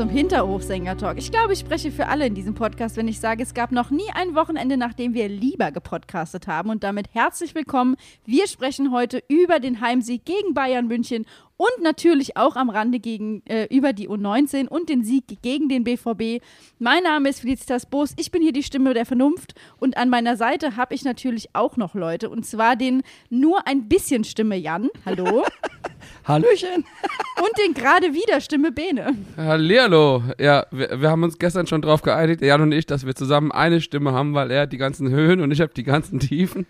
zum Hinterhofsänger-Talk. Ich glaube, ich spreche für alle in diesem Podcast, wenn ich sage, es gab noch nie ein Wochenende, nachdem wir lieber gepodcastet haben. Und damit herzlich willkommen. Wir sprechen heute über den Heimsieg gegen Bayern München und natürlich auch am Rande gegen, äh, über die U19 und den Sieg gegen den BVB. Mein Name ist Felicitas Boos, ich bin hier die Stimme der Vernunft und an meiner Seite habe ich natürlich auch noch Leute und zwar den nur ein bisschen Stimme Jan, hallo, Hallöchen. und den gerade wieder Stimme Bene. Hallihallo. Ja, wir, wir haben uns gestern schon drauf geeinigt, Jan und ich, dass wir zusammen eine Stimme haben, weil er hat die ganzen Höhen und ich habe die ganzen Tiefen.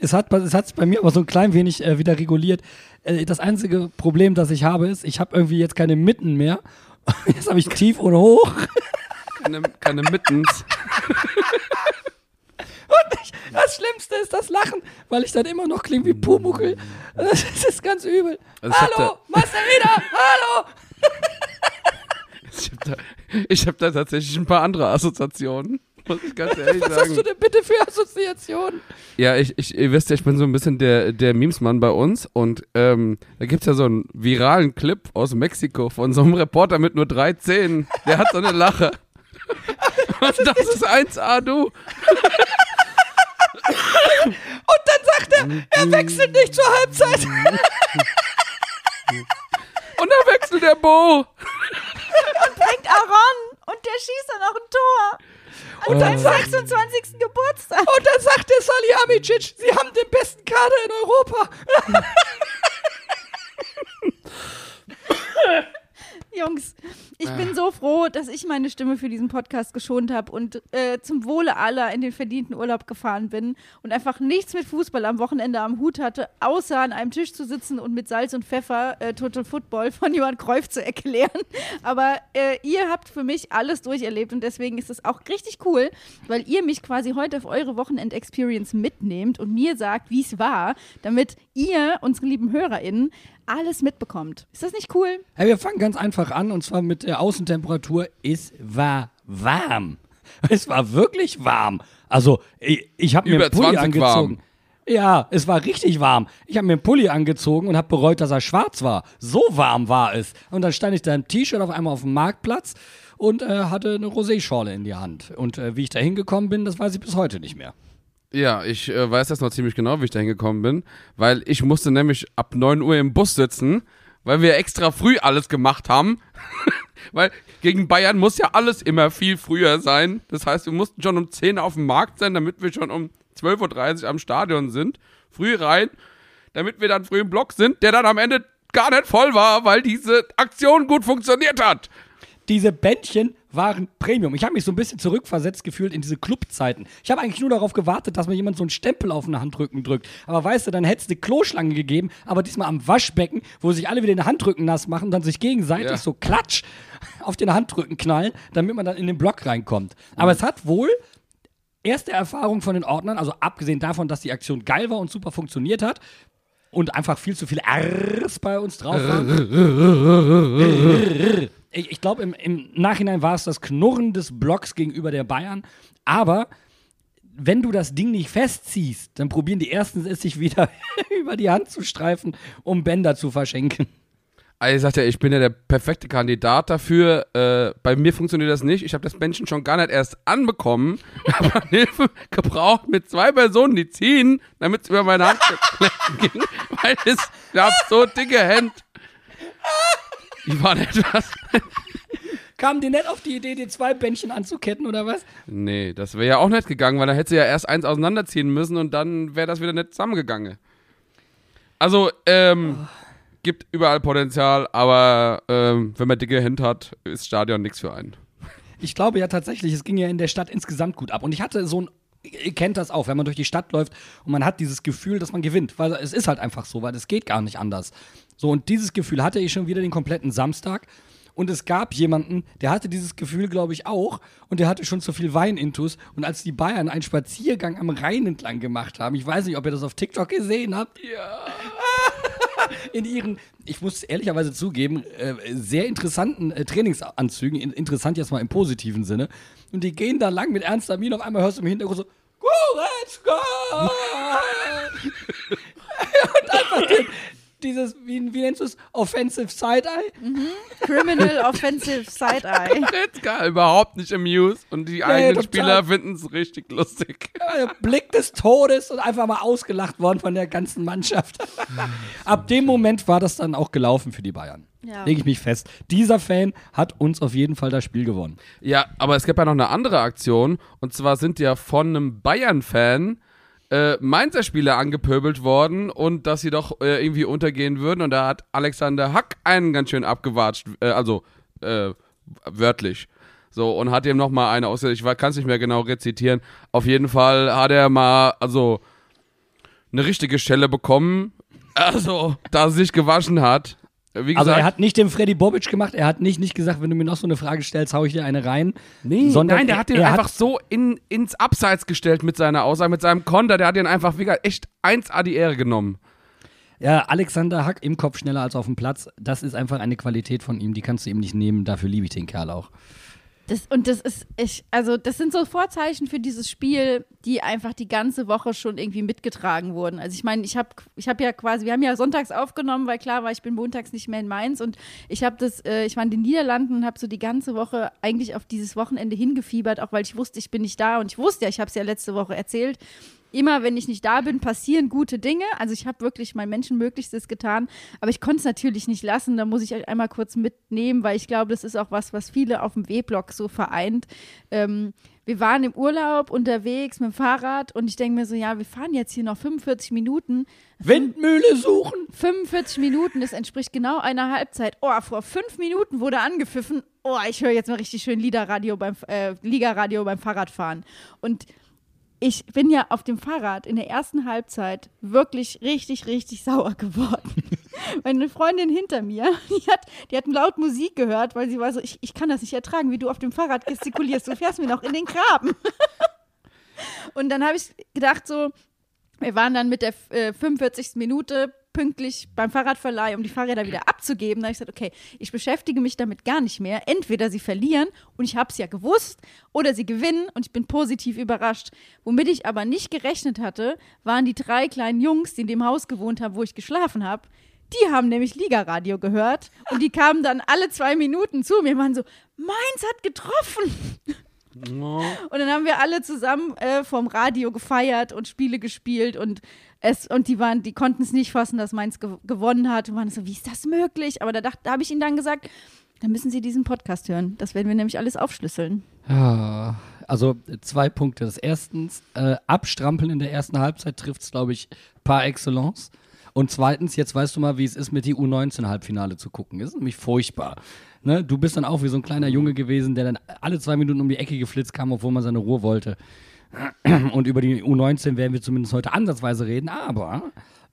Es hat es hat's bei mir aber so ein klein wenig äh, wieder reguliert. Äh, das einzige Problem, das ich habe, ist, ich habe irgendwie jetzt keine Mitten mehr. Jetzt habe ich tief und hoch. Keine, keine Mittens. Und ich, das Schlimmste ist das Lachen, weil ich dann immer noch klinge wie Pumuckel. Das ist ganz übel. Also Hallo, wieder. Hallo. Ich habe da, ich hab da tatsächlich ein paar andere Assoziationen, muss ich ganz ehrlich Was hast du sagen. denn bitte für Assoziationen? Ja, ich, ich, ihr wisst ja, ich bin so ein bisschen der, der Memesmann bei uns und ähm, da gibt's ja so einen viralen Clip aus Mexiko von so einem Reporter mit nur drei Zähnen. Der hat so eine Lache. Und das ist 1A, du. Und dann sagt er, er wechselt nicht zur Halbzeit. Und da wechselt der Bo. bringt Aaron und der schießt dann auch ein Tor. An seinem 26. Geburtstag. Und dann sagt der Salihamidzic, sie haben den besten Kader in Europa. Jungs, ich bin so froh, dass ich meine Stimme für diesen Podcast geschont habe und äh, zum Wohle aller in den verdienten Urlaub gefahren bin und einfach nichts mit Fußball am Wochenende am Hut hatte, außer an einem Tisch zu sitzen und mit Salz und Pfeffer äh, Total Football von Johann Cruyff zu erklären. Aber äh, ihr habt für mich alles durcherlebt und deswegen ist es auch richtig cool, weil ihr mich quasi heute auf eure Wochenend-Experience mitnehmt und mir sagt, wie es war, damit ihr, unsere lieben HörerInnen, alles mitbekommt. Ist das nicht cool? Hey, wir fangen ganz einfach an und zwar mit der Außentemperatur. Es war warm. Es war wirklich warm. Also, ich, ich habe mir einen Pulli 20 angezogen. warm. Ja, es war richtig warm. Ich habe mir einen Pulli angezogen und habe bereut, dass er schwarz war. So warm war es. Und dann stand ich da im T-Shirt auf einmal auf dem Marktplatz und äh, hatte eine Roséschorle in die Hand. Und äh, wie ich da hingekommen bin, das weiß ich bis heute nicht mehr. Ja, ich äh, weiß das noch ziemlich genau, wie ich da hingekommen bin, weil ich musste nämlich ab 9 Uhr im Bus sitzen, weil wir extra früh alles gemacht haben. weil gegen Bayern muss ja alles immer viel früher sein. Das heißt, wir mussten schon um 10 Uhr auf dem Markt sein, damit wir schon um 12.30 Uhr am Stadion sind. Früh rein, damit wir dann früh im Block sind, der dann am Ende gar nicht voll war, weil diese Aktion gut funktioniert hat. diese Bändchen waren Premium. Ich habe mich so ein bisschen zurückversetzt gefühlt in diese Clubzeiten. Ich habe eigentlich nur darauf gewartet, dass mir jemand so einen Stempel auf den Handrücken drückt. Aber weißt du, dann hätte es eine Kloschlange gegeben, aber diesmal am Waschbecken, wo sich alle wieder den Handrücken nass machen und dann sich gegenseitig Ja. so klatsch auf den Handrücken knallen, damit man dann in den Block reinkommt. Aber es hat wohl erste Erfahrung von den Ordnern, also abgesehen davon, dass die Aktion geil war und super funktioniert hat, und einfach viel zu viele R's bei uns drauf waren. Ich, ich glaube, im, im Nachhinein war es das Knurren des Blocks gegenüber der Bayern. Aber wenn du das Ding nicht festziehst, dann probieren die Ersten es sich wieder über die Hand zu streifen, um Bänder zu verschenken. Also ich sagte ich bin ja der perfekte Kandidat dafür. Äh, bei mir funktioniert das nicht. Ich habe das Bändchen schon gar nicht erst anbekommen. Habe Hilfe gebraucht mit zwei Personen, die ziehen, damit es über meine Hand ging. Weil es, habe so dicke Hände. Die waren etwas. Kamen die nicht auf die Idee, die zwei Bändchen anzuketten oder was? Nee, das wäre ja auch nicht gegangen, weil da hätte sie ja erst eins auseinanderziehen müssen und dann wäre das wieder nicht zusammengegangen. Also, ähm, gibt überall Potenzial, aber ähm, wenn man dicke Hände hat, ist Stadion nichts für einen. Ich glaube ja tatsächlich, es ging ja in der Stadt insgesamt gut ab. Und ich hatte so ein ihr kennt das auch, wenn man durch die Stadt läuft und man hat dieses Gefühl, dass man gewinnt, weil es ist halt einfach so, weil es geht gar nicht anders. So, und dieses Gefühl hatte ich schon wieder den kompletten Samstag. Und es gab jemanden, der hatte dieses Gefühl, glaube ich, auch. Und der hatte schon zu viel Wein intus. Und als die Bayern einen Spaziergang am Rhein entlang gemacht haben, ich weiß nicht, ob ihr das auf TikTok gesehen habt. Ja. In ihren, ich muss ehrlicherweise zugeben, äh, sehr interessanten äh, Trainingsanzügen. In, interessant jetzt mal im positiven Sinne. Und die gehen da lang mit ernster Miene. Auf einmal hörst du im Hintergrund so, Goretzka! und einfach den, dieses, wie, wie nennst du es? Offensive Side-Eye? Criminal Offensive Side-Eye. Goretzka überhaupt nicht amused und die eigenen total. Spieler finden es richtig lustig. Der Blick des Todes und einfach mal ausgelacht worden von der ganzen Mannschaft. Ab dem Moment war das dann auch gelaufen für die Bayern. Ja. Lege ich mich fest. Dieser Fan hat uns auf jeden Fall das Spiel gewonnen. Ja, aber es gibt ja noch eine andere Aktion und zwar sind ja von einem Bayern-Fan äh, Mainzer Spieler angepöbelt worden und dass sie doch äh, irgendwie untergehen würden und da hat Alexander Hack einen ganz schön abgewatscht, äh, also äh, wörtlich. So, und hat ihm nochmal eine aus, ich kann es nicht mehr genau rezitieren. Auf jeden Fall hat er mal, also, eine richtige Stelle bekommen, also, da er sich gewaschen hat. Wie Also gesagt, er hat nicht den Freddy Bobic gemacht, er hat nicht, nicht gesagt, wenn du mir noch so eine Frage stellst, hau ich dir eine rein. Nee, sondern nein, der er- hat den einfach so in, ins Abseits gestellt mit seiner Aussage, mit seinem Konter. Der hat den einfach wie gesagt, echt 1A die Ehre genommen. Ja, Alexander Hack im Kopf schneller als auf dem Platz, das ist einfach eine Qualität von ihm, die kannst du ihm nicht nehmen, dafür liebe ich den Kerl auch. Das, und das ist, ich, also das sind so Vorzeichen für dieses Spiel, die einfach die ganze Woche schon irgendwie mitgetragen wurden. Also ich meine, ich habe ich hab ja quasi, wir haben ja sonntags aufgenommen, weil klar war, ich bin montags nicht mehr in Mainz. Und ich habe das, äh, ich war in den Niederlanden und habe so die ganze Woche eigentlich auf dieses Wochenende hingefiebert, auch weil ich wusste, ich bin nicht da. Und ich wusste ja, ich habe es ja letzte Woche erzählt, immer wenn ich nicht da bin, passieren gute Dinge. Also ich habe wirklich mein Menschenmöglichstes getan, aber ich konnte es natürlich nicht lassen. Da muss ich euch einmal kurz mitnehmen, weil ich glaube, das ist auch was, was viele auf dem W-Block so vereint. Ähm, wir waren im Urlaub unterwegs mit dem Fahrrad und ich denke mir so, ja, wir fahren jetzt hier noch 45 Minuten. Windmühle suchen! 45 Minuten, das entspricht genau einer Halbzeit. Oh, vor fünf Minuten wurde angepfiffen. Oh, ich höre jetzt mal richtig schön Liederradio beim, äh, Liga-Radio beim Fahrradfahren. Und ich bin ja auf dem Fahrrad in der ersten Halbzeit wirklich richtig, richtig sauer geworden. Meine Freundin hinter mir, die hat, die hat laut Musik gehört, weil sie war so, ich, ich kann das nicht ertragen, wie du auf dem Fahrrad gestikulierst. Du fährst mir noch in den Graben. Und dann habe ich gedacht so, wir waren dann mit der äh, 45. Minute pünktlich beim Fahrradverleih, um die Fahrräder wieder abzugeben. Da habe ich gesagt, okay, ich beschäftige mich damit gar nicht mehr. Entweder sie verlieren und ich habe es ja gewusst, oder sie gewinnen und ich bin positiv überrascht. Womit ich aber nicht gerechnet hatte, waren die drei kleinen Jungs, die in dem Haus gewohnt haben, wo ich geschlafen habe. Die haben nämlich Liga-Radio gehört und die kamen dann alle zwei Minuten zu mir und waren so, Mainz hat getroffen. Und dann haben wir alle zusammen äh, vom Radio gefeiert und Spiele gespielt und es und die waren, die konnten es nicht fassen, dass Mainz ge gewonnen hat und waren so, wie ist das möglich? Aber da, dacht- da habe ich ihnen dann gesagt, dann müssen Sie diesen Podcast hören. Das werden wir nämlich alles aufschlüsseln. Ja, also zwei Punkte. Das erstens, äh, abstrampeln in der ersten Halbzeit trifft es, glaube ich, par excellence. Und zweitens, jetzt weißt du mal, wie es ist, mit die U19-Halbfinale zu gucken. Das ist nämlich furchtbar. Ne? Du bist dann auch wie so ein kleiner Junge gewesen, der dann alle zwei Minuten um die Ecke geflitzt kam, obwohl man seine Ruhe wollte. Und über die U19 werden wir zumindest heute ansatzweise reden, aber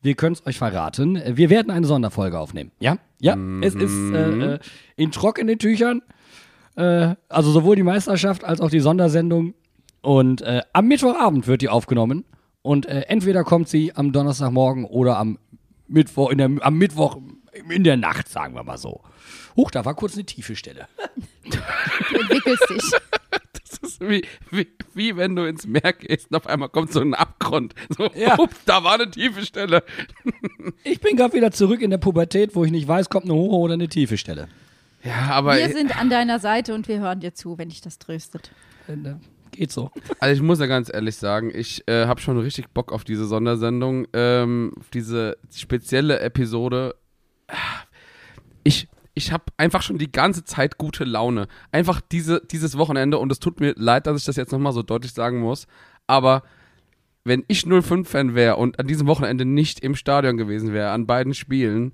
wir können es euch verraten. Wir werden eine Sonderfolge aufnehmen. Ja? Ja, es ist äh, äh, in trockenen Tüchern. Äh, also sowohl die Meisterschaft als auch die Sondersendung. Und äh, am Mittwochabend wird die aufgenommen. Und äh, entweder kommt sie am Donnerstagmorgen oder am Mittwoch, der, am Mittwoch in der Nacht, sagen wir mal so. Huch, da war kurz eine tiefe Stelle. Du entwickelst dich. Das ist wie, wie, wie wenn du ins Meer gehst und auf einmal kommt so ein Abgrund. So, Ja. ups, da war eine tiefe Stelle. Ich bin gerade wieder zurück in der Pubertät, wo ich nicht weiß, kommt eine hohe oder eine tiefe Stelle. Ja, aber Wir sind an deiner Seite und wir hören dir zu, wenn dich das tröstet. Äh, Geht so. Also ich muss ja ganz ehrlich sagen, ich äh, habe schon richtig Bock auf diese Sondersendung, ähm, auf diese spezielle Episode. Ah, Ich, ich habe einfach schon die ganze Zeit gute Laune. Einfach diese, dieses Wochenende und es tut mir leid, dass ich das jetzt nochmal so deutlich sagen muss, aber wenn ich 05-Fan wäre und an diesem Wochenende nicht im Stadion gewesen wäre, an beiden Spielen,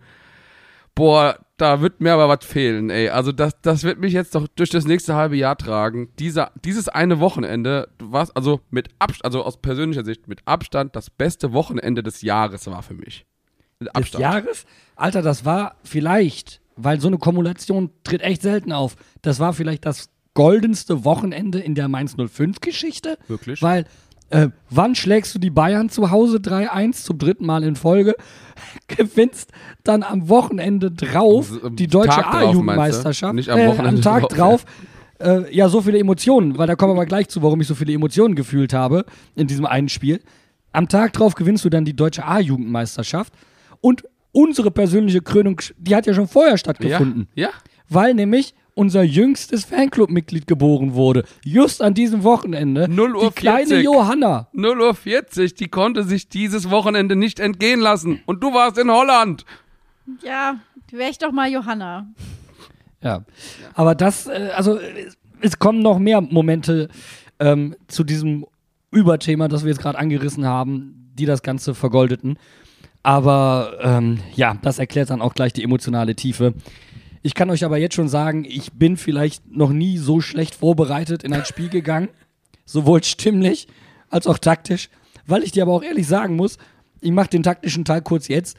Boah, da wird mir aber was fehlen, ey. Also das, das wird mich jetzt doch durch das nächste halbe Jahr tragen. Dieser, dieses eine Wochenende, was also mit Abstand, also aus persönlicher Sicht mit Abstand das beste Wochenende des Jahres war für mich. Mit Des Abstand. Jahres? Alter, das war vielleicht, weil so eine Kumulation tritt echt selten auf. Das war vielleicht das goldenste Wochenende in der Mainz 05-Geschichte. Wirklich? Weil, äh, wann schlägst du die Bayern zu Hause 3-1 zum dritten Mal in Folge? Gewinnst dann am Wochenende drauf Also, am die deutsche? A-Jugendmeisterschaft. Nicht am Äh, Wochenende am Tag drauf. drauf. Äh, ja, so viele Emotionen, weil da kommen wir mal gleich zu, warum ich so viele Emotionen gefühlt habe in diesem einen Spiel. Am Tag drauf gewinnst du dann die deutsche A-Jugendmeisterschaft und unsere persönliche Krönung, die hat ja schon vorher ja, stattgefunden, ja. weil nämlich unser jüngstes Fanclub-Mitglied geboren wurde. Just an diesem Wochenende. 0 Uhr die kleine 40. Johanna. 0 Uhr 40, die konnte sich dieses Wochenende nicht entgehen lassen. Und du warst in Holland. Ja, wäre ich doch mal Johanna. Ja. Aber das, äh, also es kommen noch mehr Momente ähm, zu diesem Überthema, das wir jetzt gerade angerissen haben, die das Ganze vergoldeten. Aber ähm, ja, das erklärt dann auch gleich die emotionale Tiefe. Ich kann euch aber jetzt schon sagen, ich bin vielleicht noch nie so schlecht vorbereitet in ein Spiel gegangen, sowohl stimmlich als auch taktisch, weil ich dir aber auch ehrlich sagen muss, ich mache den taktischen Teil kurz jetzt.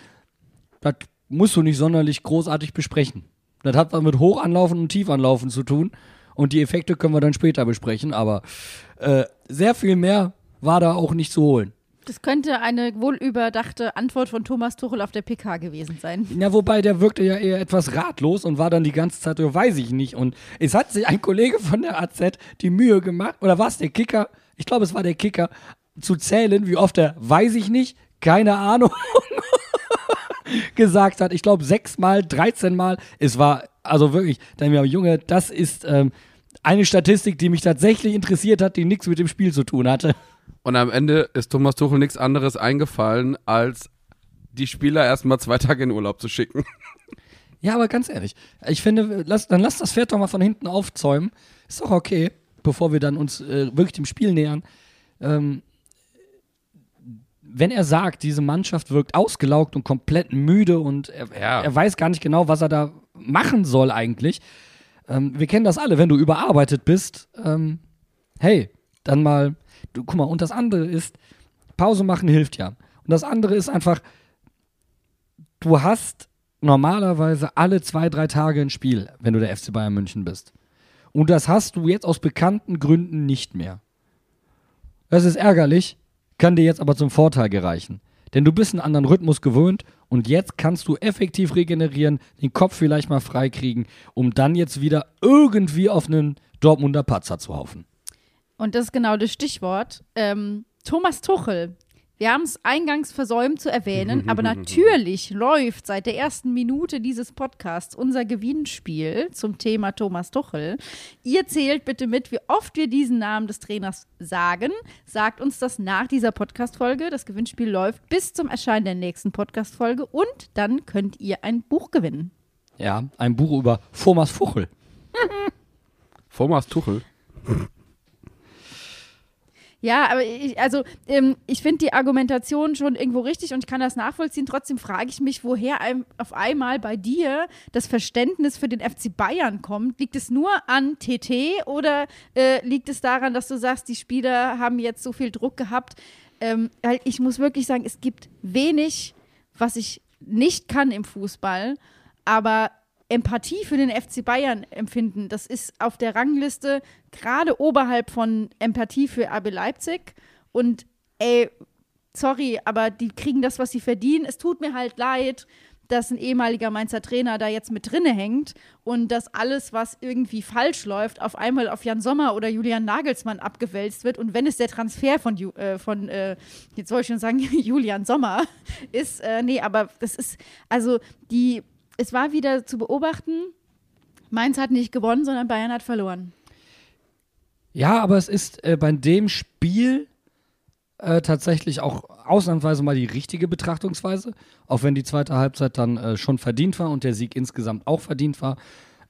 Das musst du nicht sonderlich großartig besprechen. Das hat was mit Hochanlaufen und Tiefanlaufen zu tun. Und die Effekte können wir dann später besprechen. Aber äh, sehr viel mehr war da auch nicht zu holen. Das könnte eine wohlüberdachte Antwort von Thomas Tuchel auf der PK gewesen sein. Ja, wobei der wirkte ja eher etwas ratlos und war dann die ganze Zeit, weiß ich nicht. Und es hat sich ein Kollege von der AZ die Mühe gemacht, oder war es der Kicker? Ich glaube, es war der Kicker, zu zählen, wie oft er, weiß ich nicht, keine Ahnung, gesagt hat. Ich glaube, sechsmal, 13 Mal. Es war, also wirklich, dann mir, Junge, das ist ähm, eine Statistik, die mich tatsächlich interessiert hat, die nichts mit dem Spiel zu tun hatte. Und am Ende ist Thomas Tuchel nichts anderes eingefallen, als die Spieler erstmal zwei Tage in Urlaub zu schicken. Ja, aber ganz ehrlich, ich finde, lass, dann lass das Pferd doch mal von hinten aufzäumen. Ist doch okay, bevor wir dann uns äh, wirklich dem Spiel nähern. Ähm, wenn er sagt, diese Mannschaft wirkt ausgelaugt und komplett müde und er, Ja. er weiß gar nicht genau, was er da machen soll eigentlich. Ähm, wir kennen das alle, wenn du überarbeitet bist, ähm, hey, dann mal, guck mal, und das andere ist, Pause machen hilft ja. Und das andere ist einfach, du hast normalerweise alle zwei, drei Tage ein Spiel, wenn du der FC Bayern München bist. Und das hast du jetzt aus bekannten Gründen nicht mehr. Das ist ärgerlich, kann dir jetzt aber zum Vorteil gereichen. Denn du bist einen anderen Rhythmus gewöhnt und jetzt kannst du effektiv regenerieren, den Kopf vielleicht mal freikriegen, um dann jetzt wieder irgendwie auf einen Dortmunder Patzer zu haufen. Und das ist genau das Stichwort. Ähm, Thomas Tuchel. Wir haben es eingangs versäumt zu erwähnen, aber natürlich läuft seit der ersten Minute dieses Podcasts unser Gewinnspiel zum Thema Thomas Tuchel. Ihr zählt bitte mit, wie oft wir diesen Namen des Trainers sagen. Sagt uns das nach dieser Podcast-Folge. Das Gewinnspiel läuft bis zum Erscheinen der nächsten Podcast-Folge und dann könnt ihr ein Buch gewinnen. Ja, ein Buch über Thomas Fuchel. Thomas Tuchel. Ja, aber ich, also ähm, ich finde die Argumentation schon irgendwo richtig und ich kann das nachvollziehen. Trotzdem frage ich mich, woher ein, auf einmal bei dir das Verständnis für den FC Bayern kommt. Liegt es nur an TT oder äh, liegt es daran, dass du sagst, die Spieler haben jetzt so viel Druck gehabt? Ähm, weil ich muss wirklich sagen, es gibt wenig, was ich nicht kann im Fußball, aber Empathie für den FC Bayern empfinden, das ist auf der Rangliste gerade oberhalb von Empathie für RB Leipzig. Und ey, sorry, aber die kriegen das, was sie verdienen. Es tut mir halt leid, dass ein ehemaliger Mainzer Trainer da jetzt mit drinne hängt und dass alles, was irgendwie falsch läuft, auf einmal auf Jan Sommer oder Julian Nagelsmann abgewälzt wird. Und wenn es der Transfer von, äh, von äh, jetzt soll ich schon sagen, Julian Sommer ist, äh, nee, aber das ist, also die, es war wieder zu beobachten, Mainz hat nicht gewonnen, sondern Bayern hat verloren. Ja, aber es ist äh, bei dem Spiel äh, tatsächlich auch ausnahmsweise mal die richtige Betrachtungsweise, auch wenn die zweite Halbzeit dann äh, schon verdient war und der Sieg insgesamt auch verdient war.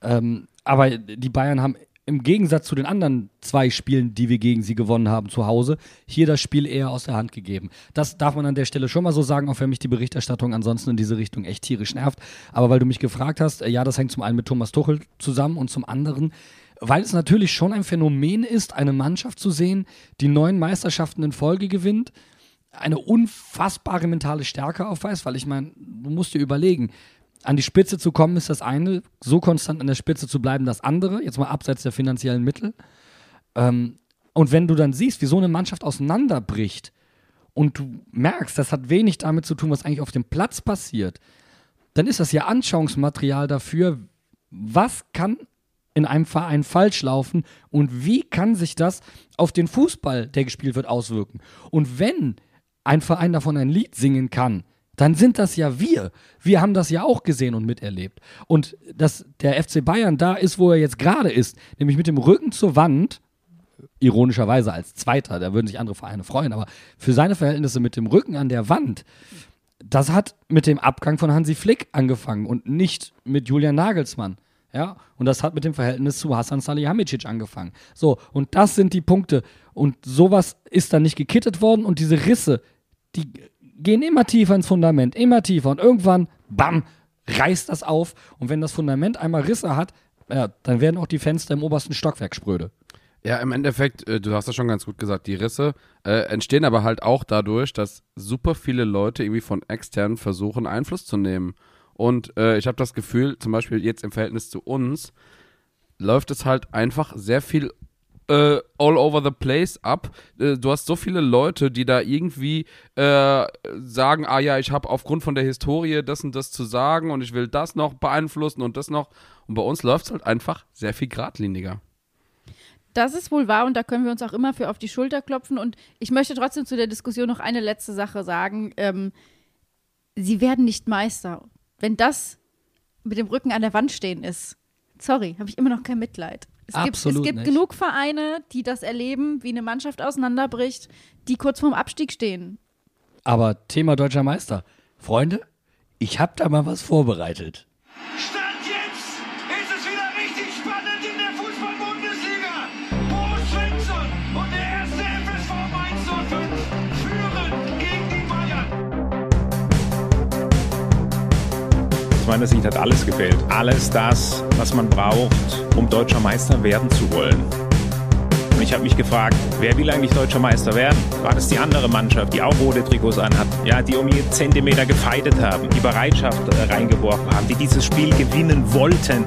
Ähm, aber die Bayern haben im Gegensatz zu den anderen zwei Spielen, die wir gegen sie gewonnen haben zu Hause, hier das Spiel eher aus der Hand gegeben. Das darf man an der Stelle schon mal so sagen, auch wenn mich die Berichterstattung ansonsten in diese Richtung echt tierisch nervt. Aber weil du mich gefragt hast, äh, ja, das hängt zum einen mit Thomas Tuchel zusammen und zum anderen, weil es natürlich schon ein Phänomen ist, eine Mannschaft zu sehen, die neun Meisterschaften in Folge gewinnt, eine unfassbare mentale Stärke aufweist, weil ich meine, du musst dir überlegen, an die Spitze zu kommen ist das eine, so konstant an der Spitze zu bleiben das andere, jetzt mal abseits der finanziellen Mittel. Ähm, und wenn du dann siehst, wie so eine Mannschaft auseinanderbricht und du merkst, das hat wenig damit zu tun, was eigentlich auf dem Platz passiert, dann ist das ja Anschauungsmaterial dafür, was kann in einem Verein falsch laufen und wie kann sich das auf den Fußball, der gespielt wird, auswirken. Und wenn ein Verein davon ein Lied singen kann, dann sind das ja wir. Wir haben das ja auch gesehen und miterlebt. Und dass der FC Bayern da ist, wo er jetzt gerade ist, nämlich mit dem Rücken zur Wand, ironischerweise als Zweiter, da würden sich andere Vereine freuen, aber für seine Verhältnisse mit dem Rücken an der Wand, das hat mit dem Abgang von Hansi Flick angefangen und nicht mit Julian Nagelsmann. Ja, und das hat mit dem Verhältnis zu Hasan Salihamidzic angefangen. So, und das sind die Punkte. Und sowas ist dann nicht gekittet worden und diese Risse, die gehen immer tiefer ins Fundament, immer tiefer und irgendwann, bam, reißt das auf. Und wenn das Fundament einmal Risse hat, ja, dann werden auch die Fenster im obersten Stockwerk spröde. Ja, im Endeffekt, äh, du hast das schon ganz gut gesagt, die Risse äh, entstehen aber halt auch dadurch, dass super viele Leute irgendwie von extern versuchen, Einfluss zu nehmen. Und äh, ich habe das Gefühl, zum Beispiel jetzt im Verhältnis zu uns, läuft es halt einfach sehr viel all over the place ab. Äh, du hast so viele Leute, die da irgendwie äh, sagen, ah ja, ich habe aufgrund von der Historie das und das zu sagen und ich will das noch beeinflussen und das noch. Und bei uns läuft es halt einfach sehr viel geradliniger. Das ist wohl wahr und da können wir uns auch immer für auf die Schulter klopfen. Und ich möchte trotzdem zu der Diskussion noch eine letzte Sache sagen. Ähm, sie werden nicht Meister. Wenn das mit dem Rücken an der Wand stehen ist, sorry, habe ich immer noch kein Mitleid. Es Absolut gibt, es gibt nicht. genug Vereine, die das erleben, wie eine Mannschaft auseinanderbricht, die kurz vorm Abstieg stehen. Aber Thema deutscher Meister. Freunde, ich habe da mal was vorbereitet. Meiner Sicht hat alles gefehlt. Alles das, was man braucht, um deutscher Meister werden zu wollen. Und ich habe mich gefragt, wer will eigentlich deutscher Meister werden? War das die andere Mannschaft, die auch rote Trikots anhat? Ja, die um jeden Zentimeter gefeitet haben, die Bereitschaft äh, reingeworfen haben, die dieses Spiel gewinnen wollten.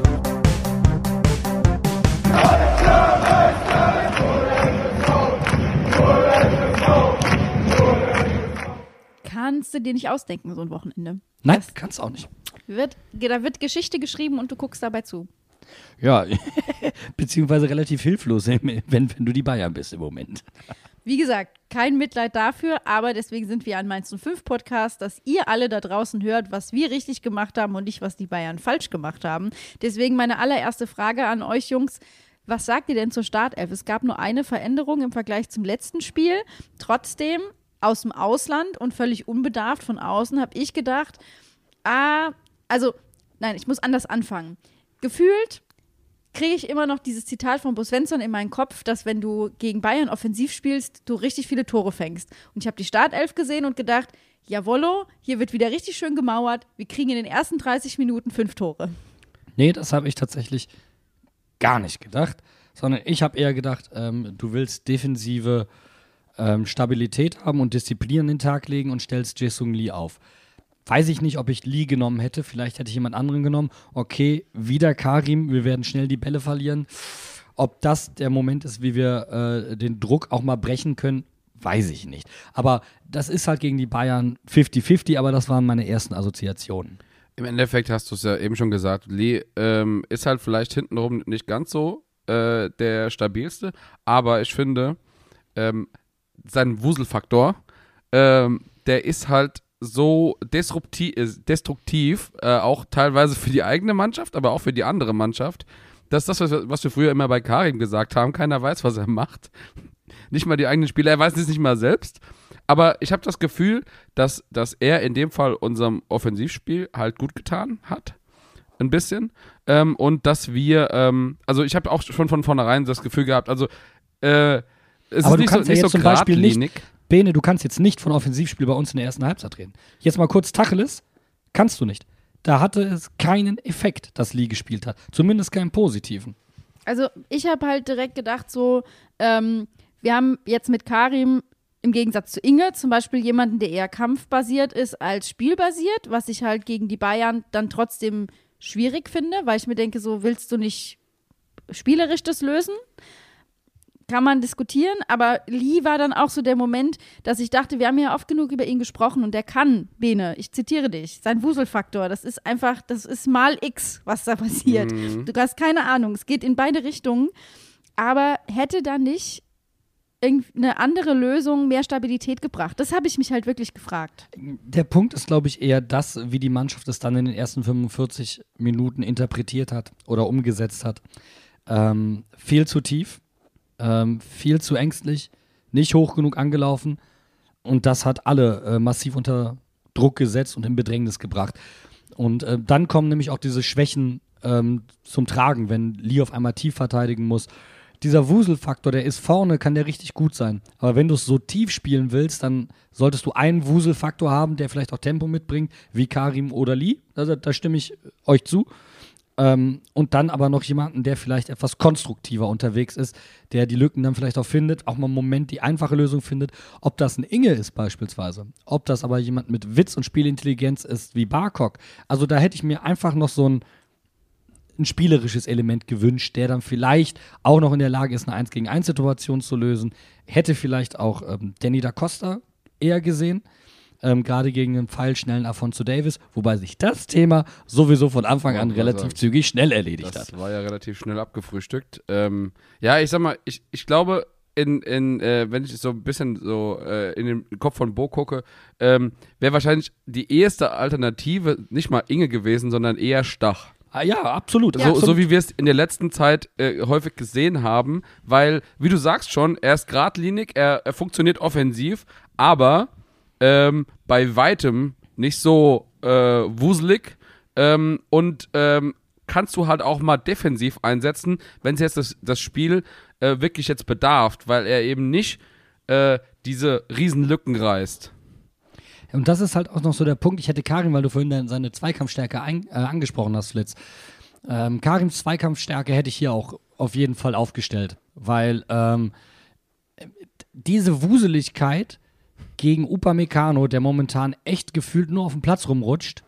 Kannst du dir nicht ausdenken, so ein Wochenende. Nein, Das kannst auch nicht. Wird, da wird Geschichte geschrieben und du guckst dabei zu. Ja, beziehungsweise relativ hilflos, wenn, wenn du die Bayern bist im Moment. Wie gesagt, kein Mitleid dafür, aber deswegen sind wir ein Mainz 05 Podcast, dass ihr alle da draußen hört, was wir richtig gemacht haben und nicht, was die Bayern falsch gemacht haben. Deswegen meine allererste Frage an euch Jungs. Was sagt ihr denn zur Startelf? Es gab nur eine Veränderung im Vergleich zum letzten Spiel. Trotzdem aus dem Ausland und völlig unbedarft von außen habe ich gedacht, ah, also, nein, ich muss anders anfangen. Gefühlt kriege ich immer noch dieses Zitat von Bo Svensson in meinen Kopf, dass wenn du gegen Bayern offensiv spielst, du richtig viele Tore fängst. Und ich habe die Startelf gesehen und gedacht, jawollo, hier wird wieder richtig schön gemauert. Wir kriegen in den ersten 30 Minuten fünf Tore. Nee, das habe ich tatsächlich gar nicht gedacht, sondern ich habe eher gedacht, ähm, du willst defensive ähm, Stabilität haben und Disziplin an den Tag legen und stellst Jaesung Lee auf. Weiß ich nicht, ob ich Lee genommen hätte. Vielleicht hätte ich jemand anderen genommen. Okay, wieder Karim. Wir werden schnell die Bälle verlieren. Ob das der Moment ist, wie wir äh, den Druck auch mal brechen können, weiß ich nicht. Aber das ist halt gegen die Bayern 50-50, aber das waren meine ersten Assoziationen. Im Endeffekt hast du es ja eben schon gesagt, Lee ähm, ist halt vielleicht hintenrum nicht ganz so äh, der stabilste, aber ich finde, ähm, sein Wuselfaktor, ähm, der ist halt so disrupti äh, destruktiv, äh, auch teilweise für die eigene Mannschaft, aber auch für die andere Mannschaft. Das ist das, was, wir früher immer bei Karim gesagt haben. Keiner weiß, was er macht. Nicht mal die eigenen Spieler, er weiß es nicht mal selbst. Aber ich habe das Gefühl, dass, dass er in dem Fall unserem Offensivspiel halt gut getan hat. ein bisschen. Ähm, und dass wir, ähm, also ich habe auch schon von vornherein das Gefühl gehabt, also äh, es Aber ist du nicht kannst so, ja nicht jetzt so zum Beispiel nicht-. Bene, du kannst jetzt nicht von Offensivspiel bei uns in der ersten Halbzeit reden. Jetzt mal kurz Tacheles. Kannst du nicht. Da hatte es keinen Effekt, dass Lee gespielt hat. Zumindest keinen positiven. Also ich habe halt direkt gedacht, so, ähm, wir haben jetzt mit Karim im Gegensatz zu Inge zum Beispiel jemanden, der eher kampfbasiert ist als spielbasiert, was ich halt gegen die Bayern dann trotzdem schwierig finde, weil ich mir denke, so willst du nicht spielerisch das lösen? Kann man diskutieren, aber Lee war dann auch so der Moment, dass ich dachte, wir haben ja oft genug über ihn gesprochen und der kann, Bene, ich zitiere dich, sein Wuselfaktor, das ist einfach, das ist mal X, was da passiert. Du hast keine Ahnung, es geht in beide Richtungen, aber hätte da nicht eine andere Lösung mehr Stabilität gebracht? Das habe ich mich halt wirklich gefragt. Der Punkt ist, glaube ich, eher das, wie die Mannschaft es dann in den ersten 45 Minuten interpretiert hat oder umgesetzt hat. Ähm, viel zu tief, ähm, viel zu ängstlich, nicht hoch genug angelaufen und das hat alle äh, massiv unter Druck gesetzt und in Bedrängnis gebracht. Und äh, dann kommen nämlich auch diese Schwächen ähm, zum Tragen, wenn Lee auf einmal tief verteidigen muss. Dieser Wuselfaktor, der ist vorne, kann der richtig gut sein. Aber wenn du es so tief spielen willst, dann solltest du einen Wuselfaktor haben, der vielleicht auch Tempo mitbringt, wie Karim oder Lee. Da, da stimme ich euch zu. Ähm, und dann aber noch jemanden, der vielleicht etwas konstruktiver unterwegs ist, der die Lücken dann vielleicht auch findet, auch mal einen Moment die einfache Lösung findet. Ob das ein Inge ist beispielsweise, ob das aber jemand mit Witz und Spielintelligenz ist wie Barkok. Also da hätte ich mir einfach noch so ein, ein spielerisches Element gewünscht, der dann vielleicht auch noch in der Lage ist, eine 1 gegen 1 Situation zu lösen. Hätte vielleicht auch ähm, Danny da Costa eher gesehen. Ähm, gerade gegen einen pfeilschnellen Afonso Davis, wobei sich das Thema sowieso von Anfang an relativ sagen. zügig schnell erledigt Das hat. war ja relativ schnell abgefrühstückt. Ähm, ja, ich sag mal, ich, ich glaube, in, in, äh, wenn ich so ein bisschen so äh, in den Kopf von Bo gucke, ähm, wäre wahrscheinlich die erste Alternative nicht mal Inge gewesen, sondern eher Stach. Ah, ja, absolut. So, absolut. so wie wir es in der letzten Zeit äh, häufig gesehen haben, weil, wie du sagst schon, er ist geradlinig, er, er funktioniert offensiv, aber ähm, bei weitem nicht so äh, wuselig ähm, und ähm, kannst du halt auch mal defensiv einsetzen, wenn es jetzt das, das Spiel äh, wirklich jetzt bedarf, weil er eben nicht äh, diese Riesenlücken reißt. Und das ist halt auch noch so der Punkt. Ich hätte Karim, weil du vorhin seine Zweikampfstärke ein, äh, angesprochen hast, Flitz. Ähm, Karims Zweikampfstärke hätte ich hier auch auf jeden Fall aufgestellt, weil ähm, diese Wuseligkeit gegen Upamecano, der momentan echt gefühlt nur auf dem Platz rumrutscht,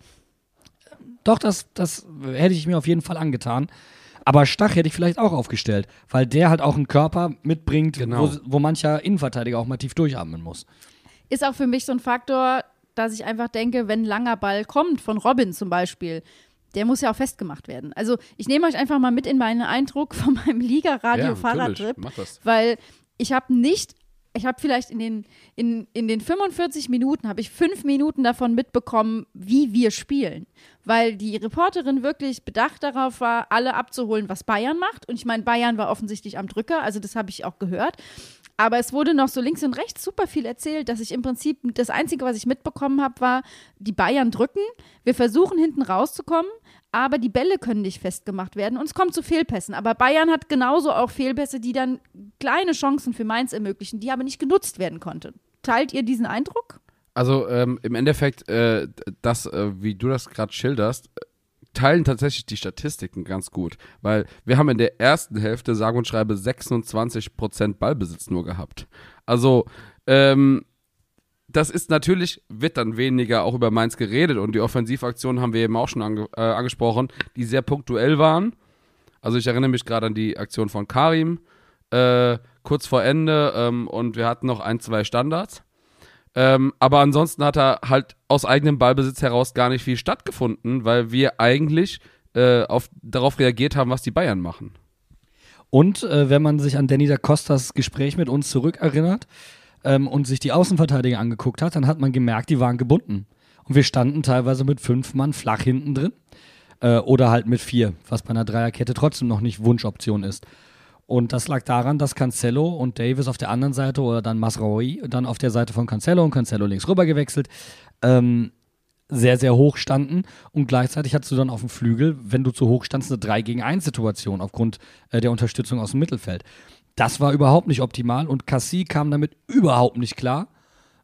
doch, das, das hätte ich mir auf jeden Fall angetan. Aber Stach hätte ich vielleicht auch aufgestellt, weil der halt auch einen Körper mitbringt, Genau. wo, wo mancher Innenverteidiger auch mal tief durchatmen muss. Ist auch für mich so ein Faktor, dass ich einfach denke, wenn ein langer Ball kommt, von Robin zum Beispiel, der muss ja auch festgemacht werden. Also ich nehme euch einfach mal mit in meinen Eindruck von meinem Liga-Radio-Fahrradtrip. mach das. weil ich habe nicht, ich habe vielleicht in den, in, in den 45 Minuten, habe ich fünf Minuten davon mitbekommen, wie wir spielen. Weil die Reporterin wirklich bedacht darauf war, alle abzuholen, was Bayern macht. Und ich meine, Bayern war offensichtlich am Drücker, also das habe ich auch gehört. Aber es wurde noch so links und rechts super viel erzählt, dass ich im Prinzip, das Einzige, was ich mitbekommen habe, war, die Bayern drücken, wir versuchen hinten rauszukommen, aber die Bälle können nicht festgemacht werden und es kommt zu Fehlpässen. Aber Bayern hat genauso auch Fehlpässe, die dann kleine Chancen für Mainz ermöglichen, die aber nicht genutzt werden konnten. Teilt ihr diesen Eindruck? Also ähm, im Endeffekt, äh, das, äh, wie du das gerade schilderst, teilen tatsächlich die Statistiken ganz gut. Weil wir haben in der ersten Hälfte, sage und schreibe, 26% Ballbesitz nur gehabt. Also, ähm, das ist natürlich, wird dann weniger auch über Mainz geredet und die Offensivaktionen haben wir eben auch schon ange äh, angesprochen, die sehr punktuell waren. Also ich erinnere mich gerade an die Aktion von Karim, äh, kurz vor Ende ähm, und wir hatten noch ein, zwei Standards. Ähm, aber ansonsten hat er halt aus eigenem Ballbesitz heraus gar nicht viel stattgefunden, weil wir eigentlich äh, auf, darauf reagiert haben, was die Bayern machen. Und äh, wenn man sich an Danny da Costas Gespräch mit uns zurückerinnert ähm, und sich die Außenverteidiger angeguckt hat, dann hat man gemerkt, die waren gebunden. Und wir standen teilweise mit fünf Mann flach hinten drin. Äh, oder halt mit vier, was bei einer Dreierkette trotzdem noch nicht Wunschoption ist. Und das lag daran, dass Cancelo und Davis auf der anderen Seite oder dann Masraoui dann auf der Seite von Cancelo und Cancelo links rüber gewechselt, ähm, sehr, sehr hoch standen und gleichzeitig hattest du dann auf dem Flügel, wenn du zu hoch standst, eine 3 gegen 1 Situation aufgrund äh, der Unterstützung aus dem Mittelfeld. Das war überhaupt nicht optimal und Cassie kam damit überhaupt nicht klar.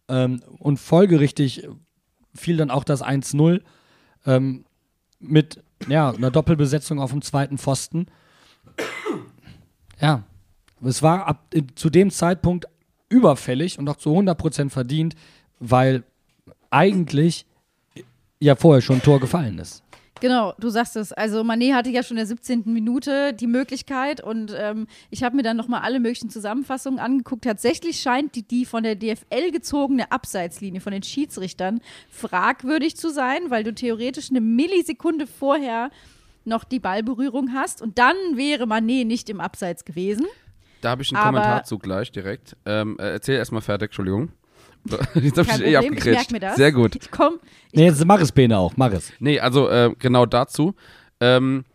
Ähm, und folgerichtig fiel dann auch das 1-0 ähm, mit ja, einer Doppelbesetzung auf dem zweiten Pfosten. Ja, es war ab, zu dem Zeitpunkt überfällig und auch zu 100% verdient, weil eigentlich ja vorher schon ein Tor gefallen ist. Genau, du sagst es. Also Manet hatte ja schon in der 17. Minute die Möglichkeit und ähm, ich habe mir dann nochmal alle möglichen Zusammenfassungen angeguckt. Tatsächlich scheint die, die von der DFL gezogene Abseitslinie von den Schiedsrichtern fragwürdig zu sein, weil du theoretisch eine Millisekunde vorher noch die Ballberührung hast und dann wäre Manet nicht im Abseits gewesen. Da habe ich einen Aber- Kommentar zu gleich direkt. Ähm, äh, erzähl erstmal fertig, Entschuldigung. Jetzt hab Kein ich eh Problem, ich merke mir das. Sehr gut. Ich komm, Nee, jetzt mach es, Bene, auch, mach es. Nee, also äh, genau dazu. Ähm,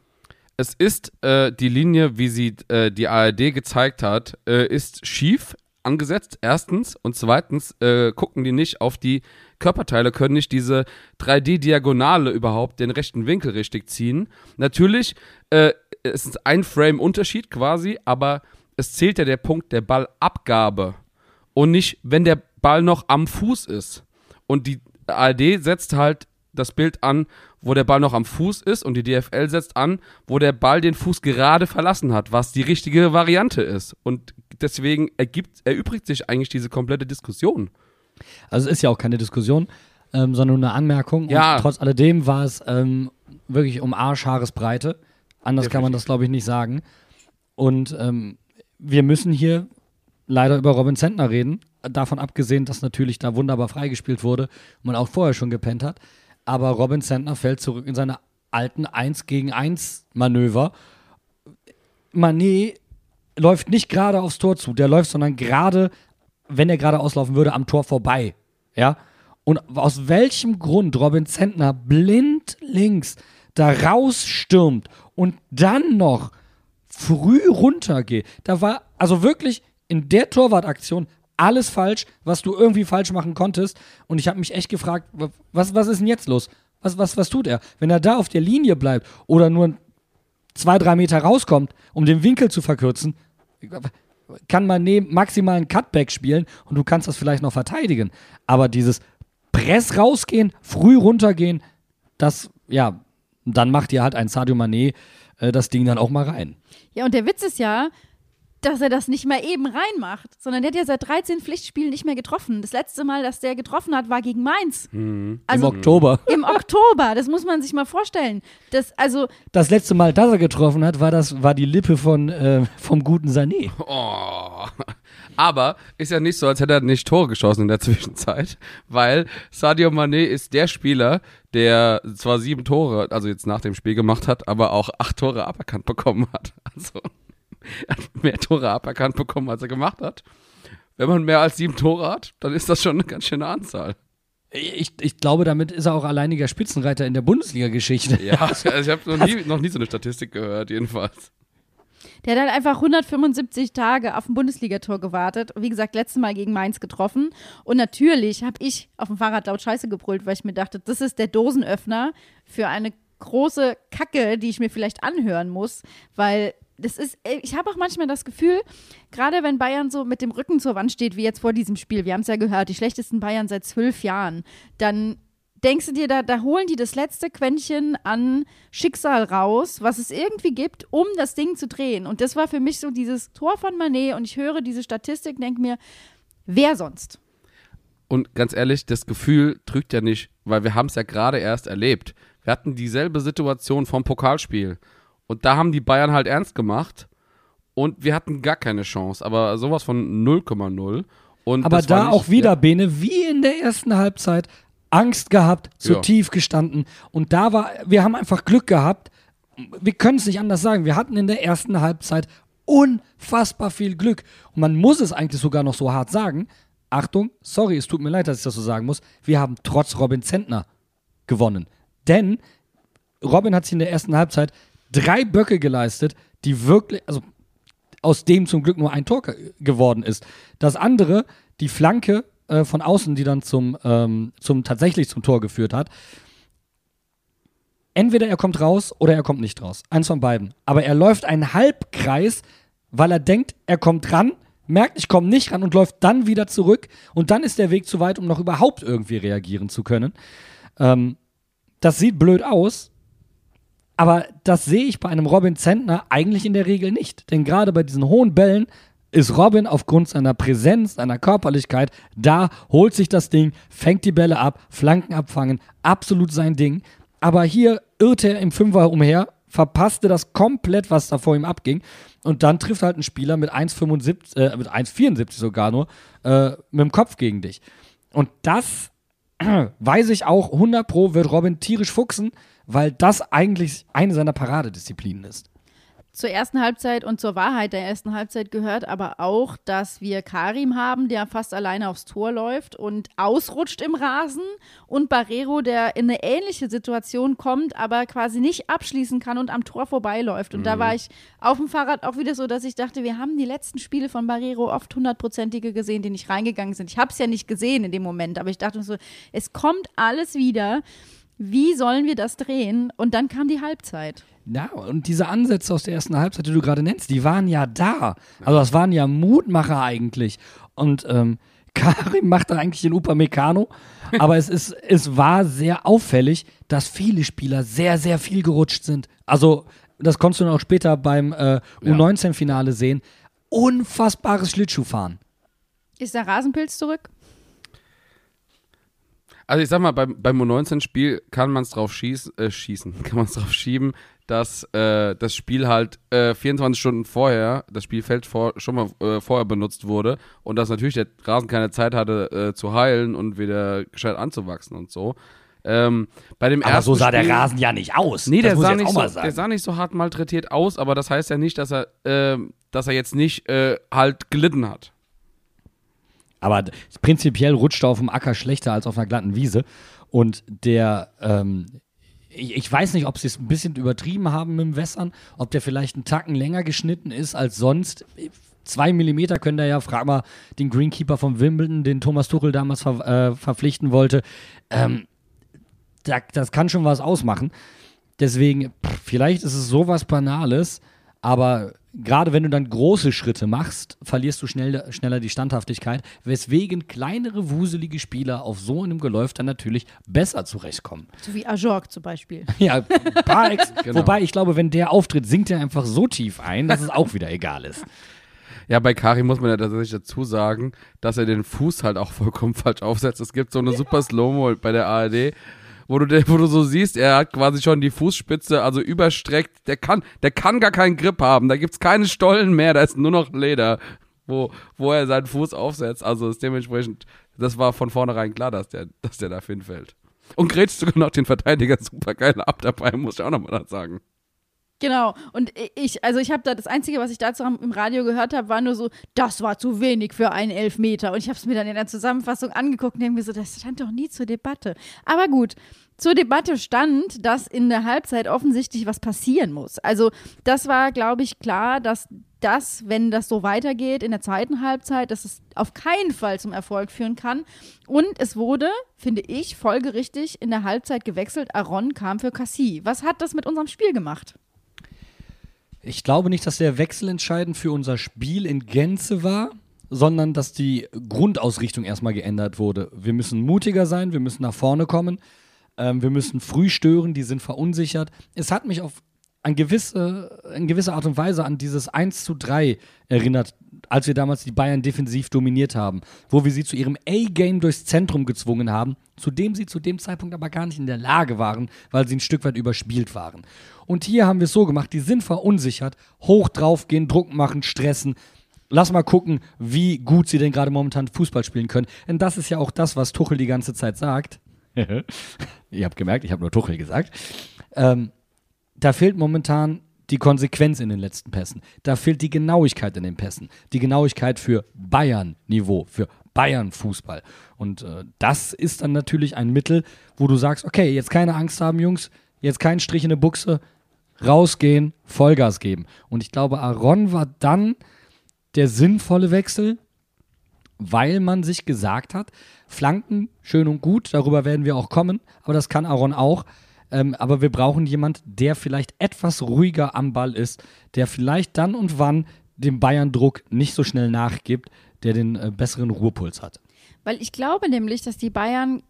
es ist äh, die Linie, wie sie äh, die ARD gezeigt hat, äh, ist schief angesetzt, erstens. Und zweitens äh, gucken die nicht auf die Körperteile, können nicht diese 3D-Diagonale überhaupt den rechten Winkel richtig ziehen. Natürlich, äh, es ist ein Frame-Unterschied quasi, aber es zählt ja der Punkt der Ballabgabe und nicht, wenn der Ball noch am Fuß ist. Und die ARD setzt halt das Bild an, wo der Ball noch am Fuß ist und die DFL setzt an, wo der Ball den Fuß gerade verlassen hat, was die richtige Variante ist. Und deswegen ergibt, erübrigt sich eigentlich diese komplette Diskussion. Also es ist ja auch keine Diskussion, ähm, sondern nur eine Anmerkung. Ja. Und trotz alledem war es ähm, wirklich um Arschhaaresbreite. Anders kann man das, glaube ich, nicht sagen. Und ähm, wir müssen hier leider über Robin Zentner reden. Davon abgesehen, dass natürlich da wunderbar freigespielt wurde und man auch vorher schon gepennt hat. Aber Robin Zentner fällt zurück in seine alten 1 gegen 1 Manöver. Manet läuft nicht gerade aufs Tor zu, der läuft, sondern gerade, wenn er gerade auslaufen würde, am Tor vorbei. Ja? Und aus welchem Grund Robin Zentner blind links da rausstürmt und dann noch früh runtergeht, da war also wirklich in der Torwartaktion alles falsch, was du irgendwie falsch machen konntest. Und ich habe mich echt gefragt, wa- was, was ist denn jetzt los? Was, was, was tut er? Wenn er da auf der Linie bleibt oder nur zwei, drei Meter rauskommt, um den Winkel zu verkürzen, kann man neben maximal einen Cutback spielen und du kannst das vielleicht noch verteidigen. Aber dieses Press rausgehen, früh runtergehen, das, ja, dann macht dir halt ein Sadio Mané äh, das Ding dann auch mal rein. Ja, und der Witz ist ja, dass er das nicht mal eben reinmacht, sondern der hat ja seit 13 Pflichtspielen nicht mehr getroffen. Das letzte Mal, dass der getroffen hat, war gegen Mainz. Also Im Oktober. im Oktober, das muss man sich mal vorstellen. Das, also, Das letzte Mal, dass er getroffen hat, war, das, war die Lippe von, äh, vom guten Sané. Oh. Aber ist ja nicht so, als hätte er nicht Tore geschossen in der Zwischenzeit, weil Sadio Mané ist der Spieler, der zwar sieben Tore, also jetzt nach dem Spiel gemacht hat, aber auch acht Tore aberkannt bekommen hat. Also er hat mehr Tore aberkannt bekommen, als er gemacht hat. Wenn man mehr als sieben Tore hat, dann ist das schon eine ganz schöne Anzahl. Ich, ich glaube, damit ist er auch alleiniger Spitzenreiter in der Bundesliga-Geschichte. Ja, also ich habe noch nie, noch nie so eine Statistik gehört, jedenfalls. der hat halt einfach 175 Tage auf ein Bundesligator gewartet. Wie gesagt, letztes Mal gegen Mainz getroffen. Und natürlich habe ich auf dem Fahrrad laut Scheiße gebrüllt, weil ich mir dachte, das ist der Dosenöffner für eine große Kacke, die ich mir vielleicht anhören muss, weil das ist, ey, ich habe auch manchmal das Gefühl, gerade wenn Bayern so mit dem Rücken zur Wand steht, wie jetzt vor diesem Spiel, wir haben es ja gehört, die schlechtesten Bayern seit zwölf Jahren, dann denkst du dir, da, da holen die das letzte Quäntchen an Schicksal raus, was es irgendwie gibt, um das Ding zu drehen. Und das war für mich so dieses Tor von Manet und ich höre diese Statistik, denke mir, wer sonst? Und ganz ehrlich, das Gefühl trügt ja nicht, weil wir haben es ja gerade erst erlebt. Wir hatten dieselbe Situation vom Pokalspiel. Und da haben die Bayern halt ernst gemacht. Und wir hatten gar keine Chance. Aber sowas von 0,0. Und Aber da nicht- auch wieder, Ja, Bene, wie in der ersten Halbzeit, Angst gehabt, zu Ja. tief gestanden. Und da war, wir haben einfach Glück gehabt. Wir können es nicht anders sagen. Wir hatten in der ersten Halbzeit unfassbar viel Glück. Und man muss es eigentlich sogar noch so hart sagen. Achtung, sorry, es tut mir leid, dass ich das so sagen muss. Wir haben trotz Robin Zentner gewonnen. Denn Robin hat sich in der ersten Halbzeit drei Böcke geleistet, die wirklich, also aus dem zum Glück nur ein Tor ge- geworden ist. Das andere, die Flanke äh, von außen, die dann zum, ähm, zum tatsächlich zum Tor geführt hat. Entweder er kommt raus oder er kommt nicht raus. Eins von beiden. Aber er läuft einen Halbkreis, weil er denkt, er kommt ran, merkt, ich komme nicht ran und läuft dann wieder zurück. Und dann ist der Weg zu weit, um noch überhaupt irgendwie reagieren zu können. Ähm, das sieht blöd aus, aber das sehe ich bei einem Robin Zentner eigentlich in der Regel nicht. Denn gerade bei diesen hohen Bällen ist Robin aufgrund seiner Präsenz, seiner Körperlichkeit da, holt sich das Ding, fängt die Bälle ab, Flanken abfangen, absolut sein Ding. Aber hier irrte er im Fünfer umher, verpasste das komplett, was da vor ihm abging. Und dann trifft halt ein Spieler mit 1,75, äh, mit 1,74 sogar nur, äh, mit dem Kopf gegen dich. Und das weiß ich auch, 100 Pro wird Robin tierisch fuchsen, weil das eigentlich eine seiner Paradedisziplinen ist. Zur ersten Halbzeit und zur Wahrheit der ersten Halbzeit gehört aber auch, dass wir Karim haben, der fast alleine aufs Tor läuft und ausrutscht im Rasen und Barrero, der in eine ähnliche Situation kommt, aber quasi nicht abschließen kann und am Tor vorbeiläuft. Und da war ich auf dem Fahrrad auch wieder so, dass ich dachte, wir haben die letzten Spiele von Barrero oft hundertprozentige gesehen, die nicht reingegangen sind. Ich habe es ja nicht gesehen in dem Moment, aber ich dachte mir so, es kommt alles wieder. Wie sollen wir das drehen? Und dann kam die Halbzeit. Ja, und diese Ansätze aus der ersten Halbzeit, die du gerade nennst, die waren ja da. Also das waren ja Mutmacher eigentlich. Und ähm, Karim macht da eigentlich den Upamecano, aber es, ist, es war sehr auffällig, dass viele Spieler sehr, sehr viel gerutscht sind. Also das konntest du dann auch später beim äh, U19-Finale sehen. Unfassbares Schlittschuhfahren. Ist der Rasenpilz zurück? Also ich sag mal, beim, beim U19-Spiel kann man es drauf schießen, äh, schießen, kann man es drauf schieben, dass äh, das Spiel halt äh, 24 Stunden vorher, das Spielfeld vor, schon mal äh, vorher benutzt wurde und dass natürlich der Rasen keine Zeit hatte äh, zu heilen und wieder gescheit anzuwachsen und so. Ähm, bei dem Aber so sah der Spiel- Rasen ja nicht aus. Nee, das der muss sah, nicht auch so, der sah nicht so hart malträtiert aus, aber das heißt ja nicht, dass er, ähm, dass er jetzt nicht äh, halt gelitten hat. Aber prinzipiell rutscht er auf dem Acker schlechter als auf einer glatten Wiese. Und der, ähm, ich, ich weiß nicht, ob sie es ein bisschen übertrieben haben mit dem Wässern, ob der vielleicht einen Tacken länger geschnitten ist als sonst. Zwei Millimeter können da ja, frag mal den Greenkeeper von Wimbledon, den Thomas Tuchel damals ver, äh, verpflichten wollte. Ähm, da, das kann schon was ausmachen. Deswegen, pff, vielleicht ist es sowas Banales, aber gerade wenn du dann große Schritte machst, verlierst du schnell, schneller die Standhaftigkeit, weswegen kleinere, wuselige Spieler auf so einem Geläuf dann natürlich besser zurechtkommen. So wie Ajorg zum Beispiel. Ja, ein paar Ex Genau. wobei ich glaube, wenn der auftritt, sinkt er einfach so tief ein, dass es auch wieder egal ist. Ja, bei Karim muss man ja tatsächlich dazu sagen, dass er den Fuß halt auch vollkommen falsch aufsetzt. Es gibt so eine super Slow-Mo bei der ARD, wo du, wo du so siehst, er hat quasi schon die Fußspitze, also überstreckt. Der kann, der kann gar keinen Grip haben. Da gibt's keine Stollen mehr, da ist nur noch Leder, wo, wo er seinen Fuß aufsetzt. Also ist dementsprechend, das war von vornherein klar, dass der, dass der da hinfällt. Und grätscht sogar noch den Verteidiger super geil ab dabei, muss ich auch nochmal sagen. Genau. Und ich, also ich habe da, das Einzige, was ich dazu im Radio gehört habe, war nur so, das war zu wenig für einen Elfmeter. Und ich habe es mir dann in der Zusammenfassung angeguckt und denke mir so, das stand doch nie zur Debatte. Aber gut, zur Debatte stand, dass in der Halbzeit offensichtlich was passieren muss. Also das war, glaube ich, klar, dass das, wenn das so weitergeht in der zweiten Halbzeit, dass es auf keinen Fall zum Erfolg führen kann. Und es wurde, finde ich, folgerichtig in der Halbzeit gewechselt. Aaron kam für Cassie. Was hat das mit unserem Spiel gemacht? Ich glaube nicht, dass der Wechsel entscheidend für unser Spiel in Gänze war, sondern dass die Grundausrichtung erstmal geändert wurde. Wir müssen mutiger sein, wir müssen nach vorne kommen, ähm, wir müssen früh stören, die sind verunsichert. Es hat mich auf eine gewisse, in gewisser Art und Weise an dieses 1 zu 3 erinnert, als wir damals die Bayern defensiv dominiert haben, wo wir sie zu ihrem A-Game durchs Zentrum gezwungen haben, zu dem sie zu dem Zeitpunkt aber gar nicht in der Lage waren, weil sie ein Stück weit überspielt waren. Und hier haben wir es so gemacht, die sind verunsichert, hoch draufgehen, Druck machen, stressen. Lass mal gucken, wie gut sie denn gerade momentan Fußball spielen können. Denn das ist ja auch das, was Tuchel die ganze Zeit sagt. Ihr habt gemerkt, ich habe nur Tuchel gesagt. Ähm, da fehlt momentan die Konsequenz in den letzten Pässen. Da fehlt die Genauigkeit in den Pässen. Die Genauigkeit für Bayern-Niveau, für Bayern-Fußball. Und äh, das ist dann natürlich ein Mittel, wo du sagst, okay, jetzt keine Angst haben, Jungs, jetzt kein Strich in eine Buchse, rausgehen, Vollgas geben. Und ich glaube, Aaron war dann der sinnvolle Wechsel. weil man sich gesagt hat, Flanken, schön und gut, darüber werden wir auch kommen, aber das kann Aaron auch. Ähm, aber wir brauchen jemand, der vielleicht etwas ruhiger am Ball ist, der vielleicht dann und wann dem Bayern-Druck nicht so schnell nachgibt, der den äh, besseren Ruhepuls hat. Weil ich glaube nämlich, dass die Bayern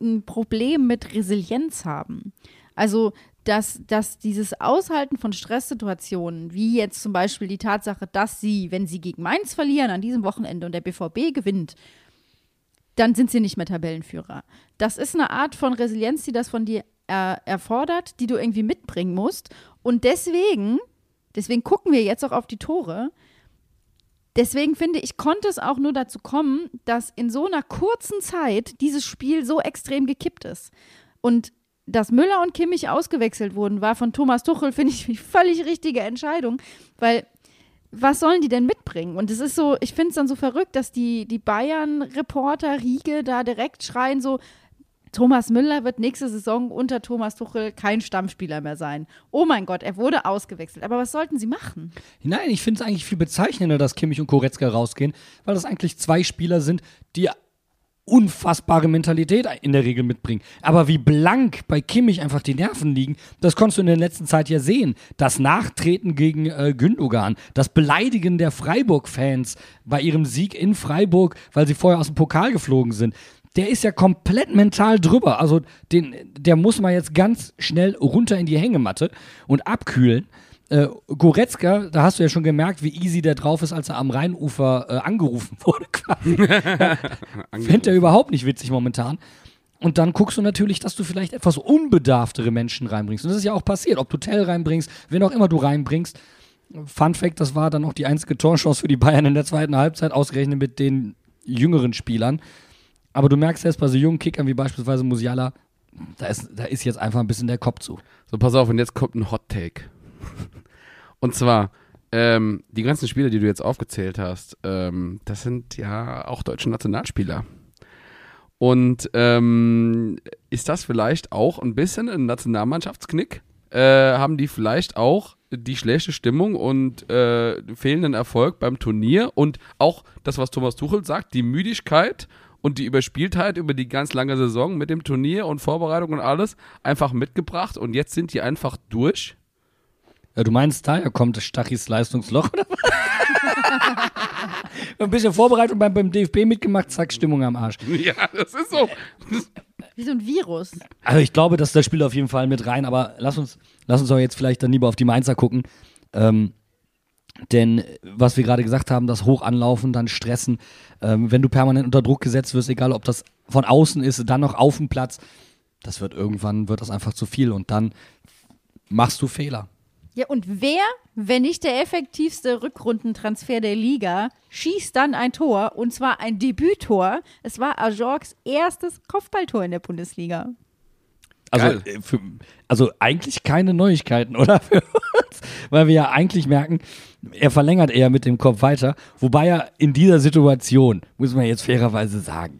ein Problem mit Resilienz haben. Also, dass, dass dieses Aushalten von Stresssituationen, wie jetzt zum Beispiel die Tatsache, dass sie, wenn sie gegen Mainz verlieren an diesem Wochenende und der BVB gewinnt, dann sind sie nicht mehr Tabellenführer. Das ist eine Art von Resilienz, die das von dir äh, erfordert, die du irgendwie mitbringen musst. Und deswegen, deswegen gucken wir jetzt auch auf die Tore. Deswegen finde ich, konnte es auch nur dazu kommen, dass in so einer kurzen Zeit dieses Spiel so extrem gekippt ist. Und dass Müller und Kimmich ausgewechselt wurden, war von Thomas Tuchel, finde ich, die völlig richtige Entscheidung, weil was sollen die denn mitbringen? Und es ist so, ich finde es dann so verrückt, dass die, die Bayern-Reporter Riege da direkt schreien so, Thomas Müller wird nächste Saison unter Thomas Tuchel kein Stammspieler mehr sein. Oh mein Gott, er wurde ausgewechselt. Aber was sollten sie machen? Nein, ich finde es eigentlich viel bezeichnender, dass Kimmich und Koretzka rausgehen, weil das eigentlich zwei Spieler sind, die unfassbare Mentalität in der Regel mitbringen. Aber wie blank bei Kimmich einfach die Nerven liegen, das konntest du in der letzten Zeit ja sehen. Das Nachtreten gegen äh, Gündogan, das Beleidigen der Freiburg-Fans bei ihrem Sieg in Freiburg, weil sie vorher aus dem Pokal geflogen sind. Der ist ja komplett mental drüber. Also den, der muss mal jetzt ganz schnell runter in die Hängematte und abkühlen. Äh, Goretzka, da hast du ja schon gemerkt, wie easy der drauf ist, als er am Rheinufer äh, angerufen wurde. Fände er überhaupt nicht witzig momentan. Und dann guckst du natürlich, dass du vielleicht etwas unbedarftere Menschen reinbringst. Und das ist ja auch passiert. Ob du Tell reinbringst, wen auch immer du reinbringst. Fun Fact, das war dann auch die einzige Torchance für die Bayern in der zweiten Halbzeit, ausgerechnet mit den jüngeren Spielern. Aber du merkst erst bei so jungen Kickern wie beispielsweise Musiala, da ist, da ist jetzt einfach ein bisschen der Kopf zu. So, pass auf, und jetzt kommt ein Hot Take. Und zwar, ähm, die ganzen Spieler, die du jetzt aufgezählt hast, ähm, das sind ja auch deutsche Nationalspieler. Und ähm, ist das vielleicht auch ein bisschen ein Nationalmannschaftsknick? Äh, haben die vielleicht auch die schlechte Stimmung und äh, fehlenden Erfolg beim Turnier und auch das, was Thomas Tuchel sagt, die Müdigkeit und die Überspieltheit über die ganz lange Saison mit dem Turnier und Vorbereitung und alles einfach mitgebracht und jetzt sind die einfach durch? Ja, du meinst, daher kommt Stachis Leistungsloch oder was? Ein bisschen Vorbereitung beim, beim DFB mitgemacht, zack, Stimmung am Arsch. Ja, das ist so. Wie so ein Virus. Also ich glaube, dass das spielt auf jeden Fall mit rein, aber lass uns, lass uns aber jetzt vielleicht dann lieber auf die Mainzer gucken. Ähm, denn was wir gerade gesagt haben, das Hochanlaufen, dann Stressen, ähm, wenn du permanent unter Druck gesetzt wirst, egal ob das von außen ist, dann noch auf dem Platz, das wird irgendwann, wird das einfach zu viel und dann machst du Fehler. Ja, und wer, wenn nicht der effektivste Rückrundentransfer der Liga, schießt dann ein Tor und zwar ein Debüttor? Es war Ajorgs erstes Kopfballtor in der Bundesliga. Also, äh, für, also eigentlich keine Neuigkeiten, oder? Für uns, weil wir ja eigentlich merken, er verlängert eher mit dem Kopf weiter, wobei er in dieser Situation, muss man jetzt fairerweise sagen,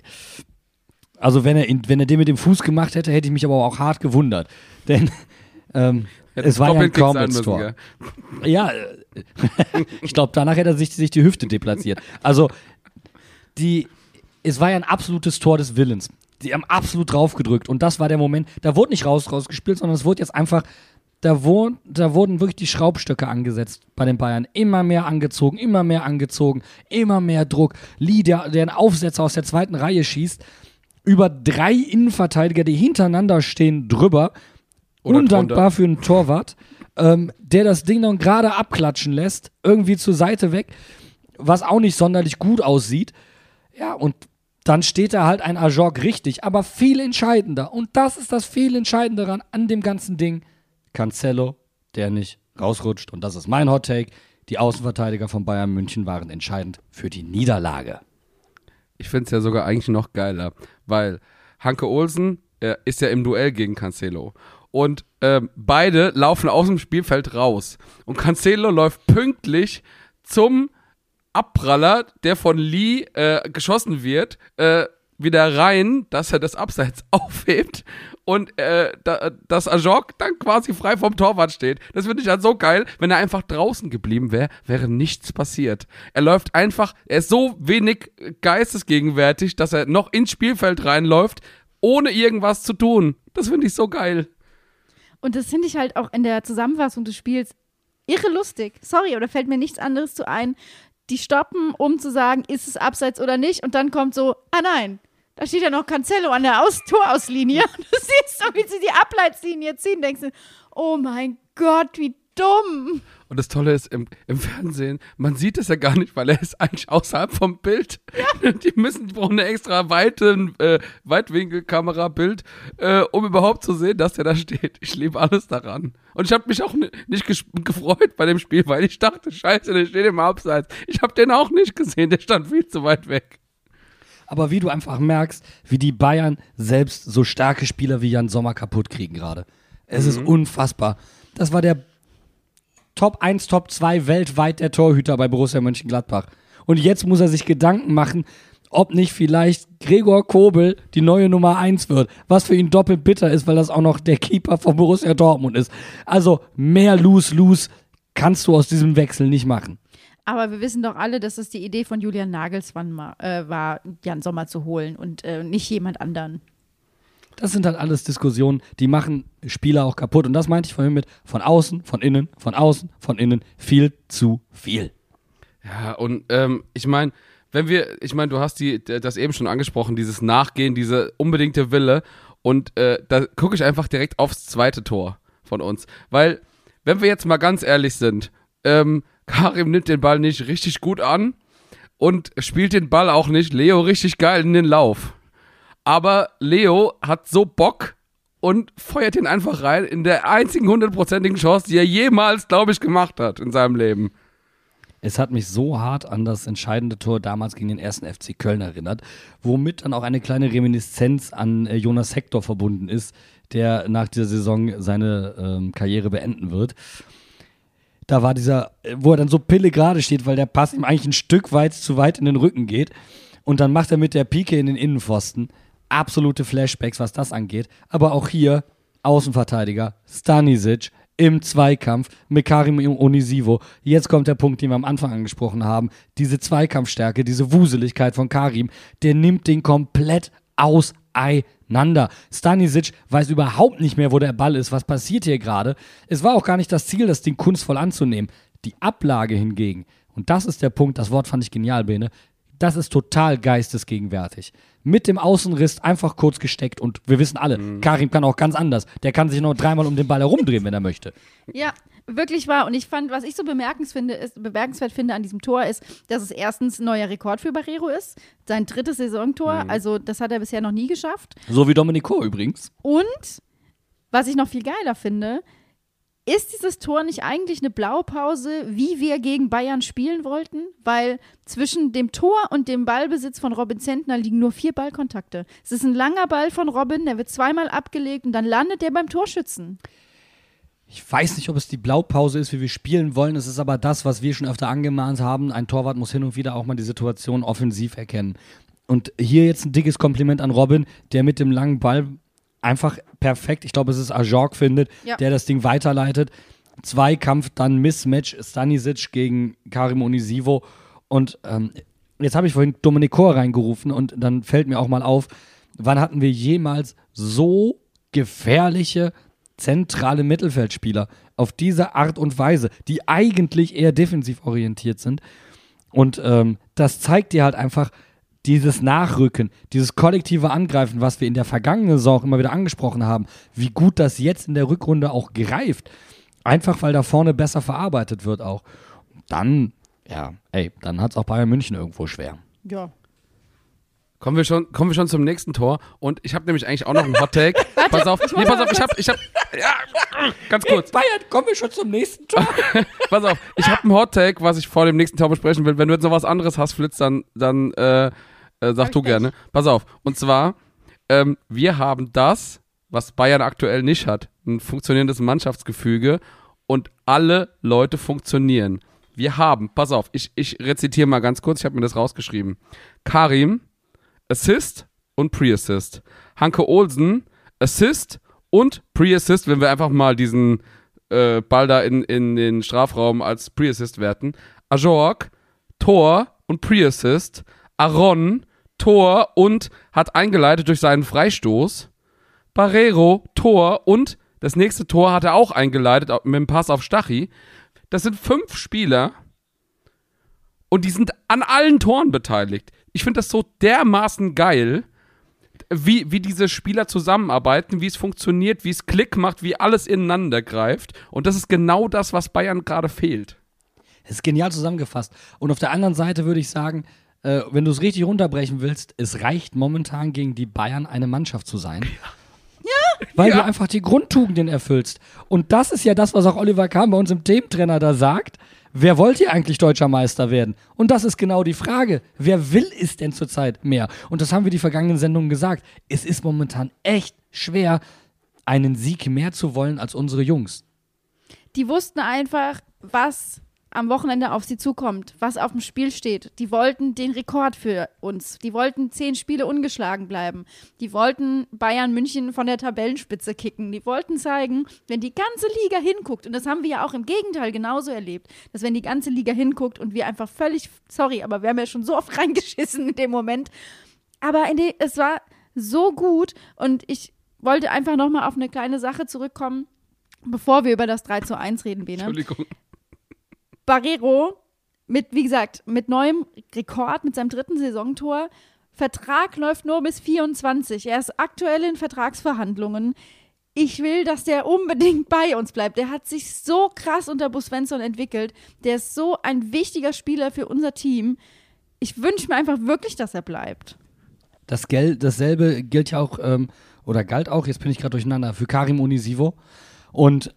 also wenn er, wenn er den mit dem Fuß gemacht hätte, hätte ich mich aber auch hart gewundert. Denn ähm, es war ja ein gell? Ja, äh, ich glaube, danach hätte er sich, sich die Hüfte deplatziert. Also, die, es war ja ein absolutes Tor des Willens. Die haben absolut draufgedrückt und das war der Moment, da wurde nicht raus rausgespielt, sondern es wurde jetzt einfach, da, wurden, da wurden wirklich die Schraubstöcke angesetzt bei den Bayern. Immer mehr angezogen, immer mehr angezogen, immer mehr Druck. Lee, der, der einen Aufsetzer aus der zweiten Reihe schießt, über drei Innenverteidiger, die hintereinander stehen, drüber. Oder Undankbar drunter. für einen Torwart, ähm, der das Ding dann gerade abklatschen lässt, irgendwie zur Seite weg, was auch nicht sonderlich gut aussieht. Ja, und dann steht da halt ein Ajorg richtig, aber viel entscheidender. Und das ist das viel Entscheidende daran an dem ganzen Ding. Cancelo, der nicht rausrutscht. Und das ist mein Hot Take. Die Außenverteidiger von Bayern München waren entscheidend für die Niederlage. Ich finde es ja sogar eigentlich noch geiler, weil Hanke Olsen äh, ist ja im Duell gegen Cancelo. Und ähm, beide laufen aus dem Spielfeld raus. Und Cancelo läuft pünktlich zum Abpraller, der von Lee äh, geschossen wird, äh, wieder rein, dass er das Abseits aufhebt und äh, da, dass Ajok dann quasi frei vom Torwart steht. Das finde ich halt so geil. Wenn er einfach draußen geblieben wäre, wäre nichts passiert. Er läuft einfach, er ist so wenig geistesgegenwärtig, dass er noch ins Spielfeld reinläuft, ohne irgendwas zu tun. Das finde ich so geil. Und das finde ich halt auch in der Zusammenfassung des Spiels irre lustig. Sorry, aber da fällt mir nichts anderes zu ein. Die stoppen, um zu sagen, ist es abseits oder nicht. Und dann kommt so, ah nein, da steht ja noch Cancelo an der Aus Torauslinie. Du siehst so, wie sie die Ableitslinie ziehen, denkst du, oh mein Gott, wie dumm. Und das Tolle ist, im, im Fernsehen, man sieht es ja gar nicht, weil er ist eigentlich außerhalb vom Bild. Die müssen, brauchen eine extra weite, äh, Weitwinkelkamera-Bild, äh, um überhaupt zu sehen, dass der da steht. Ich liebe alles daran. Und ich habe mich auch ni- nicht gefreut bei dem Spiel, weil ich dachte, scheiße, der steht im Abseits. Ich habe den auch nicht gesehen, der stand viel zu weit weg. Aber wie du einfach merkst, wie die Bayern selbst so starke Spieler wie Jan Sommer kaputt kriegen gerade. Es ist unfassbar. Das war der Top 1, Top 2 weltweit der Torhüter bei Borussia Mönchengladbach. Und jetzt muss er sich Gedanken machen, ob nicht vielleicht Gregor Kobel die neue Nummer 1 wird. Was für ihn doppelt bitter ist, weil das auch noch der Keeper von Borussia Dortmund ist. Also mehr Lose-Lose kannst du aus diesem Wechsel nicht machen. Aber wir wissen doch alle, dass es die Idee von Julian Nagelsmann ma- äh, war, Jan Sommer zu holen und äh, nicht jemand anderen. Das sind halt alles Diskussionen, die machen Spieler auch kaputt. Und das meinte ich vorhin mit von außen, von innen, von außen, von innen. Viel zu viel. Ja, und ähm, ich meine, wenn wir, ich meine, du hast die, d- das eben schon angesprochen, dieses Nachgehen, diese unbedingte Wille. Und äh, da gucke ich einfach direkt aufs zweite Tor von uns. Weil, wenn wir jetzt mal ganz ehrlich sind, ähm, Karim nimmt den Ball nicht richtig gut an und spielt den Ball auch nicht Leo richtig geil in den Lauf. Aber Leo hat so Bock und feuert ihn einfach rein in der einzigen hundertprozentigen Chance, die er jemals, glaube ich, gemacht hat in seinem Leben. Es hat mich so hart an das entscheidende Tor damals gegen den ersten FC Köln erinnert, womit dann auch eine kleine Reminiszenz an äh, Jonas Hector verbunden ist, der nach dieser Saison seine ähm, Karriere beenden wird. Da war dieser, wo er dann so pille gerade steht, weil der Pass ihm eigentlich ein Stück weit zu weit in den Rücken geht. Und dann macht er mit der Pike in den Innenpfosten absolute Flashbacks, was das angeht. Aber auch hier Außenverteidiger Stanisic im Zweikampf mit Karim Onisivo. Jetzt kommt der Punkt, den wir am Anfang angesprochen haben. Diese Zweikampfstärke, diese Wuseligkeit von Karim, der nimmt den komplett auseinander. Stanisic weiß überhaupt nicht mehr, wo der Ball ist. Was passiert hier gerade? Es war auch gar nicht das Ziel, das Ding kunstvoll anzunehmen. Die Ablage hingegen, und das ist der Punkt, das Wort fand ich genial, Bene, das ist total geistesgegenwärtig. Mit dem Außenriss einfach kurz gesteckt und wir wissen alle, Karim kann auch ganz anders. Der kann sich noch dreimal um den Ball herumdrehen, wenn er möchte. Ja, wirklich wahr. Und ich fand, was ich so finde, ist, bemerkenswert finde an diesem Tor ist, dass es erstens ein neuer Rekord für Barrero ist. Sein drittes Saisontor. Also, das hat er bisher noch nie geschafft. So wie Domenico übrigens. Und was ich noch viel geiler finde, ist dieses Tor nicht eigentlich eine Blaupause, wie wir gegen Bayern spielen wollten? Weil zwischen dem Tor und dem Ballbesitz von Robin Zentner liegen nur vier Ballkontakte. Es ist ein langer Ball von Robin, der wird zweimal abgelegt und dann landet der beim Torschützen. Ich weiß nicht, ob es die Blaupause ist, wie wir spielen wollen. Es ist aber das, was wir schon öfter angemahnt haben. Ein Torwart muss hin und wieder auch mal die Situation offensiv erkennen. Und hier jetzt ein dickes Kompliment an Robin, der mit dem langen Ball einfach perfekt, ich glaube, es ist Ajorg findet, Ja. der das Ding weiterleitet. Zweikampf, dann Mismatch, Stanisic gegen Karim Onisivo. Und ähm, jetzt habe ich vorhin Dominikor reingerufen und dann fällt mir auch mal auf, wann hatten wir jemals so gefährliche zentrale Mittelfeldspieler auf diese Art und Weise, die eigentlich eher defensiv orientiert sind. Und ähm, das zeigt dir halt einfach dieses Nachrücken, dieses kollektive Angreifen, was wir in der vergangenen Saison auch immer wieder angesprochen haben, wie gut das jetzt in der Rückrunde auch greift. Einfach weil da vorne besser verarbeitet wird auch. Dann, ja, ey, dann hat es auch Bayern München irgendwo schwer. Ja. Kommen wir schon, kommen wir schon zum nächsten Tor. Und ich habe nämlich eigentlich auch noch einen Hot Take. pass auf, nee, pass auf, ich habe, ich habe, ja, ganz kurz. Bayern, kommen wir schon zum nächsten Tor. Pass auf, ich habe einen Hot Take, was ich vor dem nächsten Tor besprechen will. Wenn du jetzt noch was anderes hast, Flitz, dann, dann äh, äh, sag ich du gerne. Pass auf. Und zwar, ähm, wir haben das, was Bayern aktuell nicht hat. Ein funktionierendes Mannschaftsgefüge und alle Leute funktionieren. Wir haben, pass auf, ich, ich rezitiere mal ganz kurz, ich habe mir das rausgeschrieben. Karim, Assist, und Pre-Assist. Hanke Olsen, Assist und Pre-Assist, wenn wir einfach mal diesen äh, Ball da in, in den Strafraum als Pre-Assist werten. Ajork, Tor und Pre-Assist. Aron, Tor und hat eingeleitet durch seinen Freistoß. Barrero, Tor und das nächste Tor hat er auch eingeleitet mit dem Pass auf Stachy. Das sind fünf Spieler und die sind an allen Toren beteiligt. Ich finde das so dermaßen geil, wie, wie diese Spieler zusammenarbeiten, wie es funktioniert, wie es Klick macht, wie alles ineinander greift. Und das ist genau das, was Bayern gerade fehlt. Das ist genial zusammengefasst. Und auf der anderen Seite würde ich sagen, äh, wenn du es richtig runterbrechen willst, es reicht momentan gegen die Bayern eine Mannschaft zu sein. Ja. Weil Ja. du einfach die Grundtugenden erfüllst. Und das ist ja das, was auch Oliver Kahn bei uns im Thementrainer da sagt. Wer wollt ihr eigentlich deutscher Meister werden? Und das ist genau die Frage. Wer will es denn zurzeit mehr? Und das haben wir die vergangenen Sendungen gesagt. Es ist momentan echt schwer, einen Sieg mehr zu wollen als unsere Jungs. Die wussten einfach, was am Wochenende auf sie zukommt, was auf dem Spiel steht. Die wollten den Rekord für uns. Die wollten zehn Spiele ungeschlagen bleiben. Die wollten Bayern München von der Tabellenspitze kicken. Die wollten zeigen, wenn die ganze Liga hinguckt, und das haben wir ja auch im Gegenteil genauso erlebt, dass wenn die ganze Liga hinguckt und wir einfach völlig, sorry, aber wir haben ja schon so oft reingeschissen in dem Moment. Aber de, es war so gut und ich wollte einfach nochmal auf eine kleine Sache zurückkommen, bevor wir über das 3 zu 1 reden, Bene. Entschuldigung. Barrero mit, wie gesagt, mit neuem Rekord, mit seinem dritten Saisontor. Vertrag läuft nur bis 24. Er ist aktuell in Vertragsverhandlungen. Ich will, dass der unbedingt bei uns bleibt. Der hat sich so krass unter Bus Svensson entwickelt. Der ist so ein wichtiger Spieler für unser Team. Ich wünsche mir einfach wirklich, dass er bleibt. Das Gel dasselbe gilt ja auch, ähm, oder galt auch, jetzt bin ich gerade durcheinander, für Karim Unisivo. Und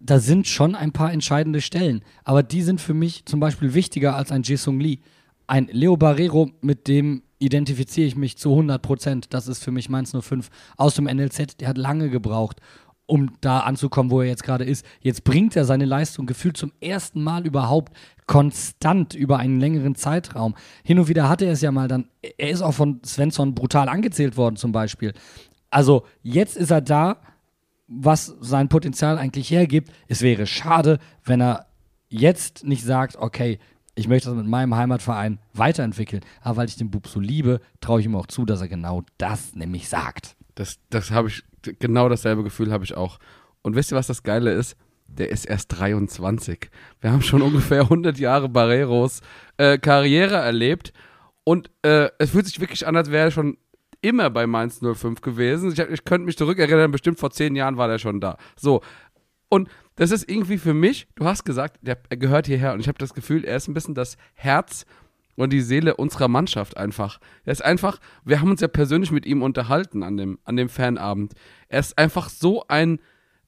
da sind schon ein paar entscheidende Stellen. Aber die sind für mich zum Beispiel wichtiger als ein Jason Lee. Ein Leo Barrero, mit dem identifiziere ich mich zu 100 Prozent. Das ist für mich Mainz 05 aus dem NLZ. Der hat lange gebraucht, um da anzukommen, wo er jetzt gerade ist. Jetzt bringt er seine Leistung gefühlt zum ersten Mal überhaupt konstant über einen längeren Zeitraum. Hin und wieder hatte er es ja mal dann. Er ist auch von Svensson brutal angezählt worden, zum Beispiel. Also jetzt ist er da, was sein Potenzial eigentlich hergibt. Es wäre schade, wenn er jetzt nicht sagt, okay, ich möchte das mit meinem Heimatverein weiterentwickeln. Aber weil ich den Bub so liebe, traue ich ihm auch zu, dass er genau das nämlich sagt. Das, das habe ich, genau dasselbe Gefühl habe ich auch. Und wisst ihr, was das Geile ist? Der ist erst 23. Wir haben schon ungefähr 100 Jahre Barreros äh, Karriere erlebt. Und äh, es fühlt sich wirklich an, als wäre er schon immer bei Mainz 05 gewesen. Ich, ich könnte mich zurückerinnern, bestimmt vor zehn Jahren war der schon da. So. Und das ist irgendwie für mich, du hast gesagt, der, er gehört hierher. Und ich habe das Gefühl, er ist ein bisschen das Herz und die Seele unserer Mannschaft einfach. Er ist einfach, wir haben uns ja persönlich mit ihm unterhalten an dem, an dem Fanabend. Er ist einfach so ein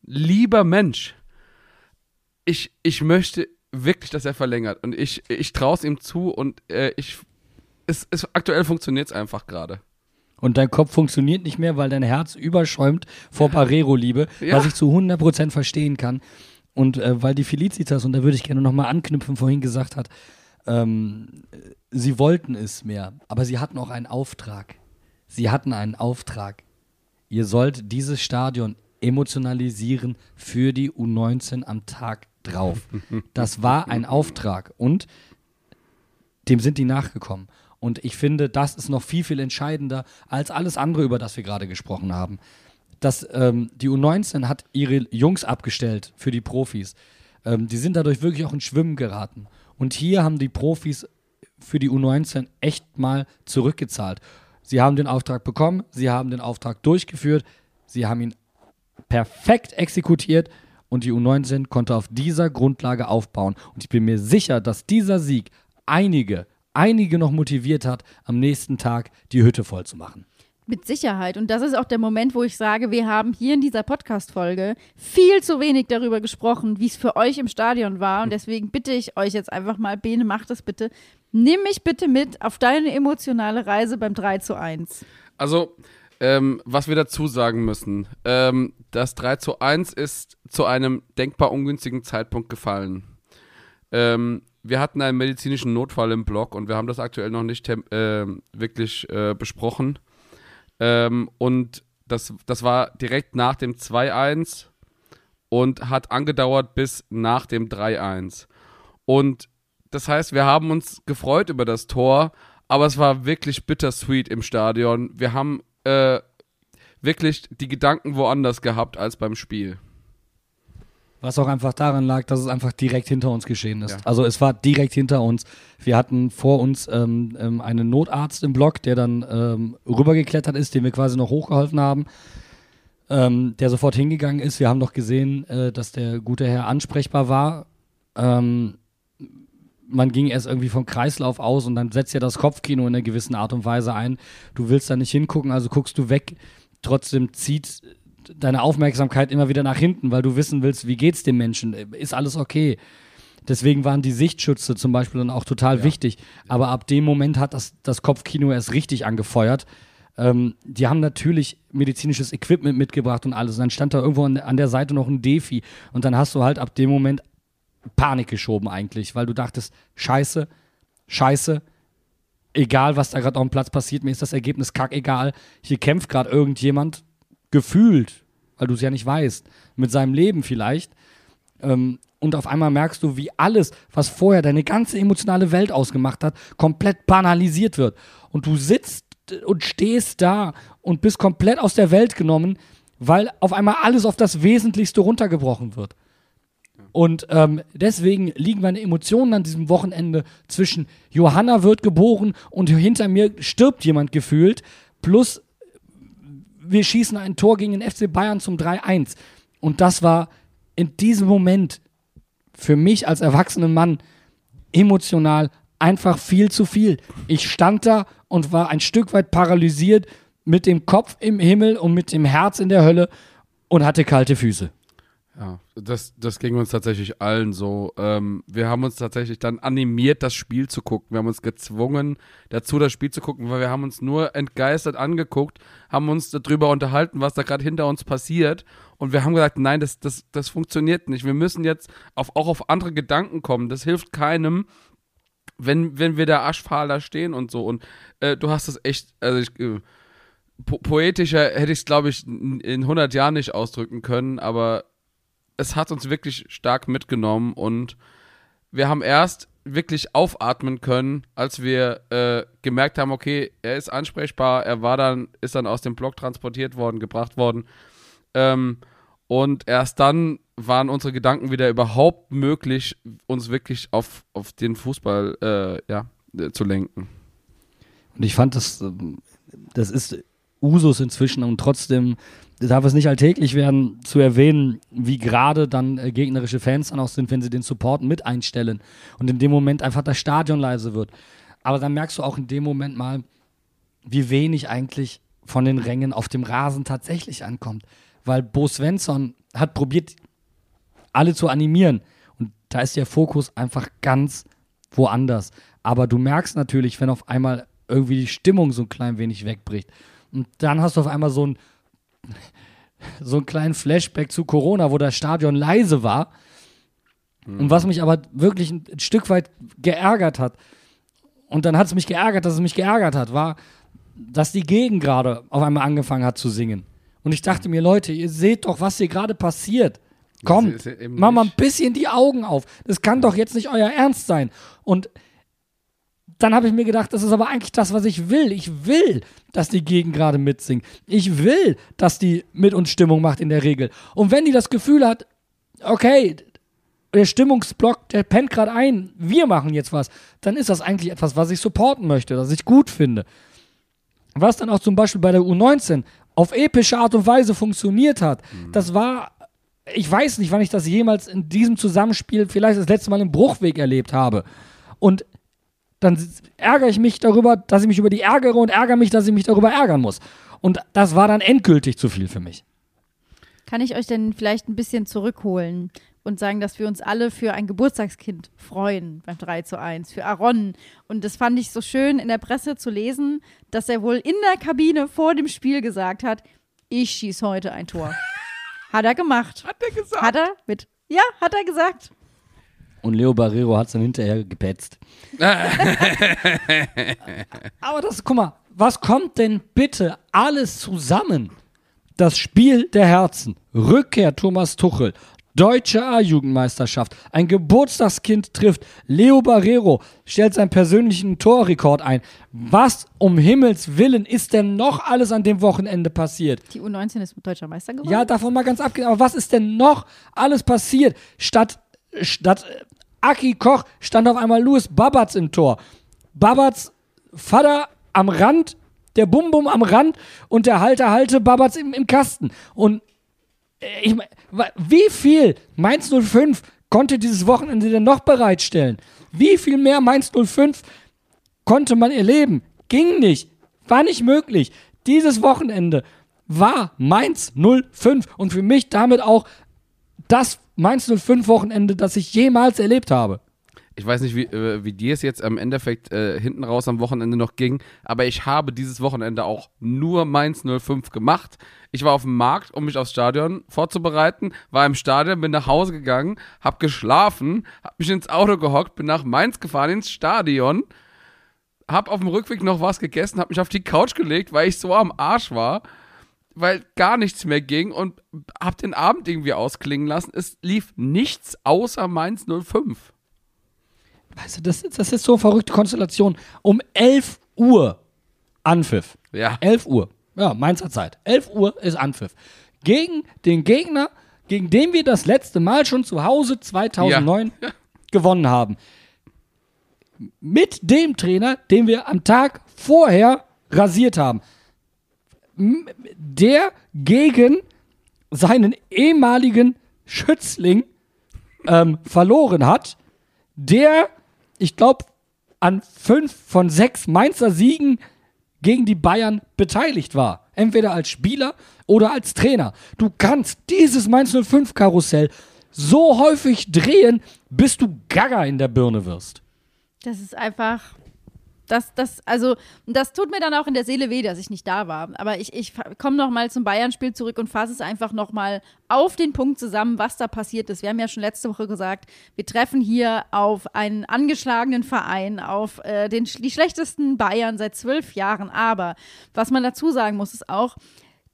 lieber Mensch. Ich, ich möchte wirklich, dass er verlängert. Und ich, ich traue es ihm zu und äh, ich, es, es, aktuell funktioniert es einfach gerade. Und dein Kopf funktioniert nicht mehr, weil dein Herz überschäumt vor Barrero-Liebe, Ja. was ich zu 100% verstehen kann. Und äh, weil die Felicitas, und da würde ich gerne nochmal anknüpfen, vorhin gesagt hat, ähm, sie wollten es mehr, aber sie hatten auch einen Auftrag. Sie hatten einen Auftrag. Ihr sollt dieses Stadion emotionalisieren für die U19 am Tag drauf. Das war ein Auftrag und dem sind die nachgekommen. Und ich finde, das ist noch viel, viel entscheidender als alles andere, über das wir gerade gesprochen haben. Dass ähm, die U19 hat ihre Jungs abgestellt für die Profis. Ähm, die sind dadurch wirklich auch ins Schwimmen geraten. Und hier haben die Profis für die U19 echt mal zurückgezahlt. Sie haben den Auftrag bekommen, sie haben den Auftrag durchgeführt, sie haben ihn perfekt exekutiert und die U19 konnte auf dieser Grundlage aufbauen. Und ich bin mir sicher, dass dieser Sieg einige, einige noch motiviert hat, am nächsten Tag die Hütte voll zu machen. Mit Sicherheit. Und das ist auch der Moment, wo ich sage, wir haben hier in dieser Podcast-Folge viel zu wenig darüber gesprochen, wie es für euch im Stadion war. Und deswegen bitte ich euch jetzt einfach mal, Bene, mach das bitte. Nimm mich bitte mit auf deine emotionale Reise beim 3 zu 1. Also, ähm, was wir dazu sagen müssen, ähm, das 3 zu 1 ist zu einem denkbar ungünstigen Zeitpunkt gefallen. Ähm, wir hatten einen medizinischen Notfall im Blog und wir haben das aktuell noch nicht ähm, wirklich äh, besprochen. Ähm, und das, das war direkt nach dem 2-1 und hat angedauert bis nach dem 3-1. Und das heißt, wir haben uns gefreut über das Tor, aber es war wirklich bittersweet im Stadion. Wir haben äh, wirklich die Gedanken woanders gehabt als beim Spiel. Was auch einfach daran lag, dass es einfach direkt hinter uns geschehen ist. Ja. Also es war direkt hinter uns. Wir hatten vor uns ähm, ähm, einen Notarzt im Block, der dann ähm, rübergeklettert ist, den wir quasi noch hochgeholfen haben, ähm, der sofort hingegangen ist. Wir haben noch gesehen, äh, dass der gute Herr ansprechbar war. Ähm, man ging erst irgendwie vom Kreislauf aus und dann setzt ja das Kopfkino in einer gewissen Art und Weise ein. Du willst da nicht hingucken, also guckst du weg. Trotzdem zieht deine Aufmerksamkeit immer wieder nach hinten, weil du wissen willst, wie geht's dem Menschen? Ist alles okay? Deswegen waren die Sichtschütze zum Beispiel dann auch total wichtig. Aber ab dem Moment hat das, das Kopfkino erst richtig angefeuert. Ähm, die haben natürlich medizinisches Equipment mitgebracht und alles. Und dann stand da irgendwo an, an der Seite noch ein Defi. Und dann hast du halt ab dem Moment Panik geschoben eigentlich, weil du dachtest, scheiße, scheiße, egal was da gerade auf dem Platz passiert, mir ist das Ergebnis kackegal. Hier kämpft gerade irgendjemand, gefühlt, weil du es ja nicht weißt, mit seinem Leben vielleicht. Ähm, und auf einmal merkst du, wie alles, was vorher deine ganze emotionale Welt ausgemacht hat, komplett banalisiert wird. Und du sitzt und stehst da und bist komplett aus der Welt genommen, weil auf einmal alles auf das Wesentlichste runtergebrochen wird. Und ähm, deswegen liegen meine Emotionen an diesem Wochenende zwischen Johanna wird geboren und hinter mir stirbt jemand gefühlt, plus wir schießen ein Tor gegen den FC Bayern zum 3-1. Und das war in diesem Moment für mich als erwachsenen Mann emotional einfach viel zu viel. Ich stand da und war ein Stück weit paralysiert mit dem Kopf im Himmel und mit dem Herz in der Hölle und hatte kalte Füße. Ja, das, das ging uns tatsächlich allen so. Ähm, wir haben uns tatsächlich dann animiert, das Spiel zu gucken. Wir haben uns gezwungen, dazu das Spiel zu gucken, weil wir haben uns nur entgeistert angeguckt, haben uns darüber unterhalten, was da gerade hinter uns passiert. Und wir haben gesagt, nein, das, das, das funktioniert nicht. Wir müssen jetzt auf, auch auf andere Gedanken kommen. Das hilft keinem, wenn, wenn wir da aschfahl da stehen und so. Und äh, du hast das echt, also ich, äh, po poetischer hätte ich es, glaube ich, in in 100 Jahren nicht ausdrücken können, aber es hat uns wirklich stark mitgenommen und wir haben erst wirklich aufatmen können, als wir äh, gemerkt haben, okay, er ist ansprechbar, er war dann, ist dann aus dem Block transportiert worden, gebracht worden. Ähm, und erst dann waren unsere Gedanken wieder überhaupt möglich, uns wirklich auf, auf den Fußball äh, ja, äh, zu lenken. Und ich fand, das, ähm, das ist Usus inzwischen und trotzdem darf es nicht alltäglich werden, zu erwähnen, wie gerade dann äh, gegnerische Fans dann auch sind, wenn sie den Support mit einstellen und in dem Moment einfach das Stadion leise wird. Aber dann merkst du auch in dem Moment mal, wie wenig eigentlich von den Rängen auf dem Rasen tatsächlich ankommt. Weil Bo Svensson hat probiert, alle zu animieren. Und da ist der Fokus einfach ganz woanders. Aber du merkst natürlich, wenn auf einmal irgendwie die Stimmung so ein klein wenig wegbricht. Und dann hast du auf einmal so ein so einen kleinen Flashback zu Corona, wo das Stadion leise war. Und was mich aber wirklich ein Stück weit geärgert hat, und dann hat es mich geärgert, dass es mich geärgert hat, war, dass die Gegend gerade auf einmal angefangen hat zu singen. Und ich dachte mir, Leute, ihr seht doch, was hier gerade passiert. Komm, ist ja eben mach mal ein bisschen die Augen auf. Das kann doch jetzt nicht euer Ernst sein. Und dann habe ich mir gedacht, das ist aber eigentlich das, was ich will. Ich will, dass die Gegend gerade mitsingt. Ich will, dass die mit uns Stimmung macht in der Regel. Und wenn die das Gefühl hat, okay, der Stimmungsblock, der pennt gerade ein, wir machen jetzt was, dann ist das eigentlich etwas, was ich supporten möchte, das ich gut finde. Was dann auch zum Beispiel bei der U19 auf epische Art und Weise funktioniert hat, das war, ich weiß nicht, wann ich das jemals in diesem Zusammenspiel vielleicht das letzte Mal im Bruchweg erlebt habe. Und dann ärgere ich mich darüber, dass ich mich über die ärgere und ärgere mich, dass ich mich darüber ärgern muss. Und das war dann endgültig zu viel für mich. Kann ich euch denn vielleicht ein bisschen zurückholen und sagen, dass wir uns alle für ein Geburtstagskind freuen beim 3 zu 1, für Aaron. Und das fand ich so schön in der Presse zu lesen, dass er wohl in der Kabine vor dem Spiel gesagt hat, ich schieße heute ein Tor. hat er gemacht. Hat er gesagt? Hat er mit. Ja, hat er gesagt. Und Leo Barrero hat es dann hinterher gepetzt. Aber das, guck mal, was kommt denn bitte alles zusammen? Das Spiel der Herzen, Rückkehr Thomas Tuchel, Deutsche A-Jugendmeisterschaft, ein Geburtstagskind trifft, Leo Barrero stellt seinen persönlichen Torrekord ein. Was um Himmels Willen ist denn noch alles an dem Wochenende passiert? Die U19 ist deutscher Meister geworden. Ja, davon mal ganz abgehen. Aber was ist denn noch alles passiert? Statt, statt äh, Aki Koch stand auf einmal Louis Babatz im Tor. Babatz Vater am Rand, der Bum-Bum am Rand und der Halter Halte Babatz im, im Kasten. Und äh, ich mein, wie viel Mainz 05 konnte dieses Wochenende denn noch bereitstellen? Wie viel mehr Mainz 05 konnte man erleben? Ging nicht. War nicht möglich. Dieses Wochenende war Mainz 05 und für mich damit auch das Mainz 05 Wochenende, das ich jemals erlebt habe. Ich weiß nicht, wie, äh, wie dir es jetzt am Endeffekt äh, hinten raus am Wochenende noch ging, aber ich habe dieses Wochenende auch nur Mainz 05 gemacht. Ich war auf dem Markt, um mich aufs Stadion vorzubereiten, war im Stadion, bin nach Hause gegangen, hab geschlafen, hab mich ins Auto gehockt, bin nach Mainz gefahren, ins Stadion, hab auf dem Rückweg noch was gegessen, hab mich auf die Couch gelegt, weil ich so am Arsch war, weil gar nichts mehr ging und hab den Abend irgendwie ausklingen lassen. Es lief nichts außer Mainz 05. Weißt du, das, ist- das ist so eine verrückte Konstellation. Um 11 Uhr Anpfiff. Ja. 11 Uhr. Ja, Mainzer Zeit. 11 Uhr ist Anpfiff. Gegen den Gegner, gegen den wir das letzte Mal schon zu Hause 2009 gewonnen haben. Mit dem Trainer, den wir am Tag vorher rasiert haben. Der gegen seinen ehemaligen Schützling ähm, verloren hat, der, ich glaube, an fünf von sechs Mainzer Siegen gegen die Bayern beteiligt war. Entweder als Spieler oder als Trainer. Du kannst dieses Mainz 05 Karussell so häufig drehen, bis du gaga in der Birne wirst. Das ist einfach. Das, das, also, das tut mir dann auch in der Seele weh, dass ich nicht da war. Aber ich, ich komme noch mal zum Bayern-Spiel zurück und fasse es einfach noch mal auf den Punkt zusammen, was da passiert ist. Wir haben ja schon letzte Woche gesagt, wir treffen hier auf einen angeschlagenen Verein, auf äh, den, die schlechtesten Bayern seit zwölf Jahren. Aber was man dazu sagen muss, ist auch,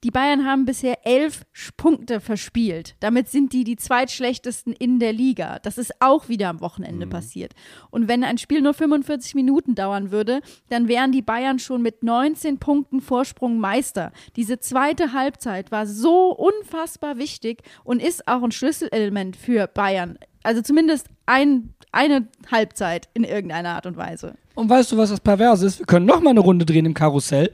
die Bayern haben bisher elf Punkte verspielt. Damit sind die die zweitschlechtesten in der Liga. Das ist auch wieder am Wochenende passiert. Und wenn ein Spiel nur 45 Minuten dauern würde, dann wären die Bayern schon mit 19 Punkten Vorsprung Meister. Diese zweite Halbzeit war so unfassbar wichtig und ist auch ein Schlüsselelement für Bayern. Also zumindest ein, eine Halbzeit in irgendeiner Art und Weise. Und weißt du, was das Perverse ist? Wir können noch mal eine Runde drehen im Karussell.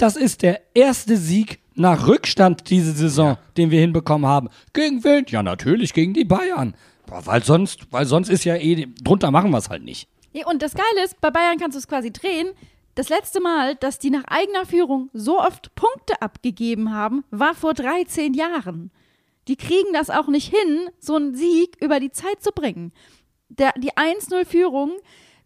Das ist der erste Sieg nach Rückstand diese Saison, den wir hinbekommen haben. Gegen wen? Ja, natürlich gegen die Bayern. Boah, weil sonst, weil sonst ist ja eh, drunter machen wir es halt nicht. Ja, und das Geile ist, bei Bayern kannst du es quasi drehen. Das letzte Mal, dass die nach eigener Führung so oft Punkte abgegeben haben, war vor 13 Jahren. Die kriegen das auch nicht hin, so einen Sieg über die Zeit zu bringen. Der, die 1-0-Führung,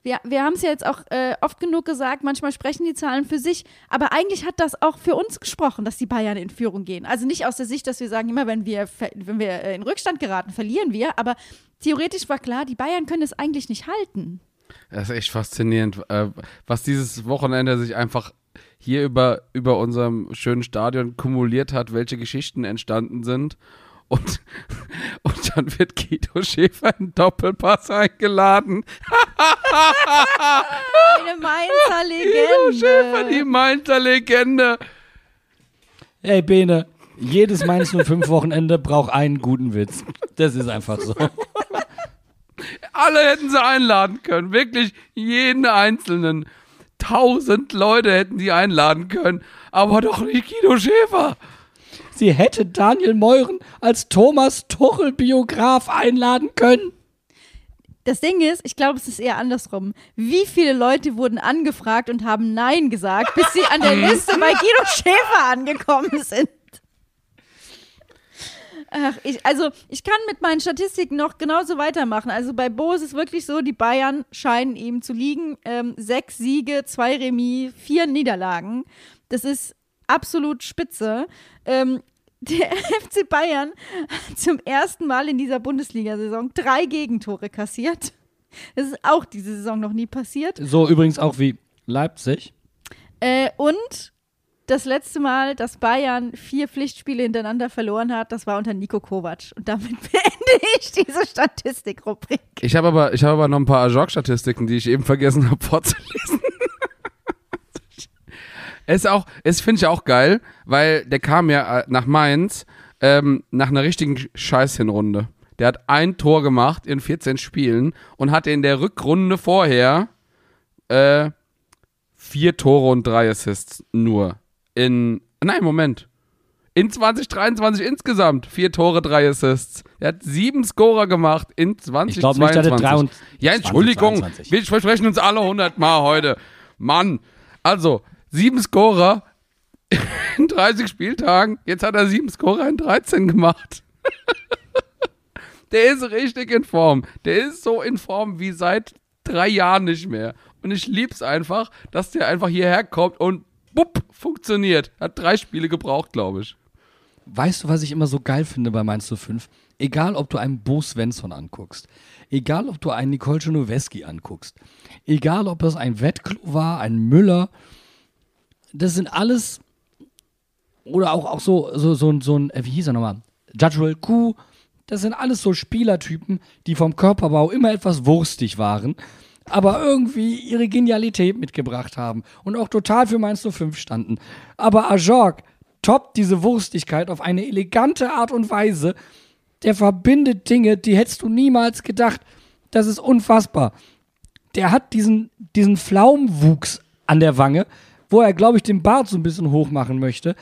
wir, wir haben es ja jetzt auch äh, oft genug gesagt, manchmal sprechen die Zahlen für sich, aber eigentlich hat das auch für uns gesprochen, dass die Bayern in Führung gehen. Also nicht aus der Sicht, dass wir sagen, immer wenn wir, wenn wir äh, in Rückstand geraten, verlieren wir, aber theoretisch war klar, die Bayern können es eigentlich nicht halten. Das ist echt faszinierend, äh, was dieses Wochenende sich einfach hier über, über unserem schönen Stadion kumuliert hat, welche Geschichten entstanden sind. Und, und dann wird Guido Schäfer in Doppelpass eingeladen. Eine Mainzer Guido Schäfer, die Legende. Mainzer Legende. Ey, Bene, jedes Mainz 05 Wochenende braucht einen guten Witz. Das ist einfach so. Alle hätten sie einladen können. Wirklich jeden einzelnen. Tausend Leute hätten sie einladen können. Aber doch nicht Guido Schäfer. Sie hätte Daniel Meuren als Thomas Tuchel Biograf einladen können. Das Ding ist, ich glaube, es ist eher andersrum. Wie viele Leute wurden angefragt und haben Nein gesagt, bis sie an der Liste bei Guido Schäfer angekommen sind? Ach, ich, also ich kann mit meinen Statistiken noch genauso weitermachen. Also bei Bo ist es wirklich so, die Bayern scheinen ihm zu liegen. Ähm, sechs Siege, zwei Remis, vier Niederlagen. Das ist absolut spitze. Ähm, der FC Bayern hat zum ersten Mal in dieser Bundesliga-Saison drei Gegentore kassiert. Das ist auch diese Saison noch nie passiert. So übrigens auch wie Leipzig. Äh, und das letzte Mal, dass Bayern vier Pflichtspiele hintereinander verloren hat, das war unter Nico Kovac. Und damit beende ich diese Statistikrubrik. Ich habe aber, ich habe aber noch ein paar Ajok-Statistiken, die ich eben vergessen habe vorzulesen. Es ist auch, es finde ich auch geil, weil der kam ja äh, nach Mainz ähm, nach einer richtigen Scheiß-Hinrunde. Der hat ein Tor gemacht in 14 Spielen und hatte in der Rückrunde vorher äh, vier Tore und drei Assists nur. In, nein, Moment. In 2023 insgesamt vier Tore, drei Assists. Er hat sieben Scorer gemacht in 2022. Ich glaube nicht, dass er 23, Ja, Entschuldigung. 22. Wir versprechen uns alle 100 Mal heute. Mann. Also, sieben Scorer in 30 Spieltagen. Jetzt hat er sieben Scorer in 13 gemacht. Der ist richtig in Form. Der ist so in Form wie seit drei Jahren nicht mehr. Und ich lieb's einfach, dass der einfach hierher kommt und bupp, funktioniert. Hat drei Spiele gebraucht, glaube ich. Weißt du, was ich immer so geil finde bei Mainz 05? Egal, ob du einen Bo Svensson anguckst, egal, ob du einen Nicole Czernoweski anguckst, egal, ob das ein Wettklo war, ein Müller, das sind alles, oder auch, auch so, so, so, so ein, äh, wie hieß er nochmal? Judgewell Q, das sind alles so Spielertypen, die vom Körperbau immer etwas wurstig waren, aber irgendwie ihre Genialität mitgebracht haben und auch total für Mainz 05 standen. Aber Ajorg toppt diese Wurstigkeit auf eine elegante Art und Weise. Der verbindet Dinge, die hättest du niemals gedacht. Das ist unfassbar. Der hat diesen, diesen Pflaumenwuchs an der Wange, wo er, glaube ich, den Bart so ein bisschen hoch machen möchte.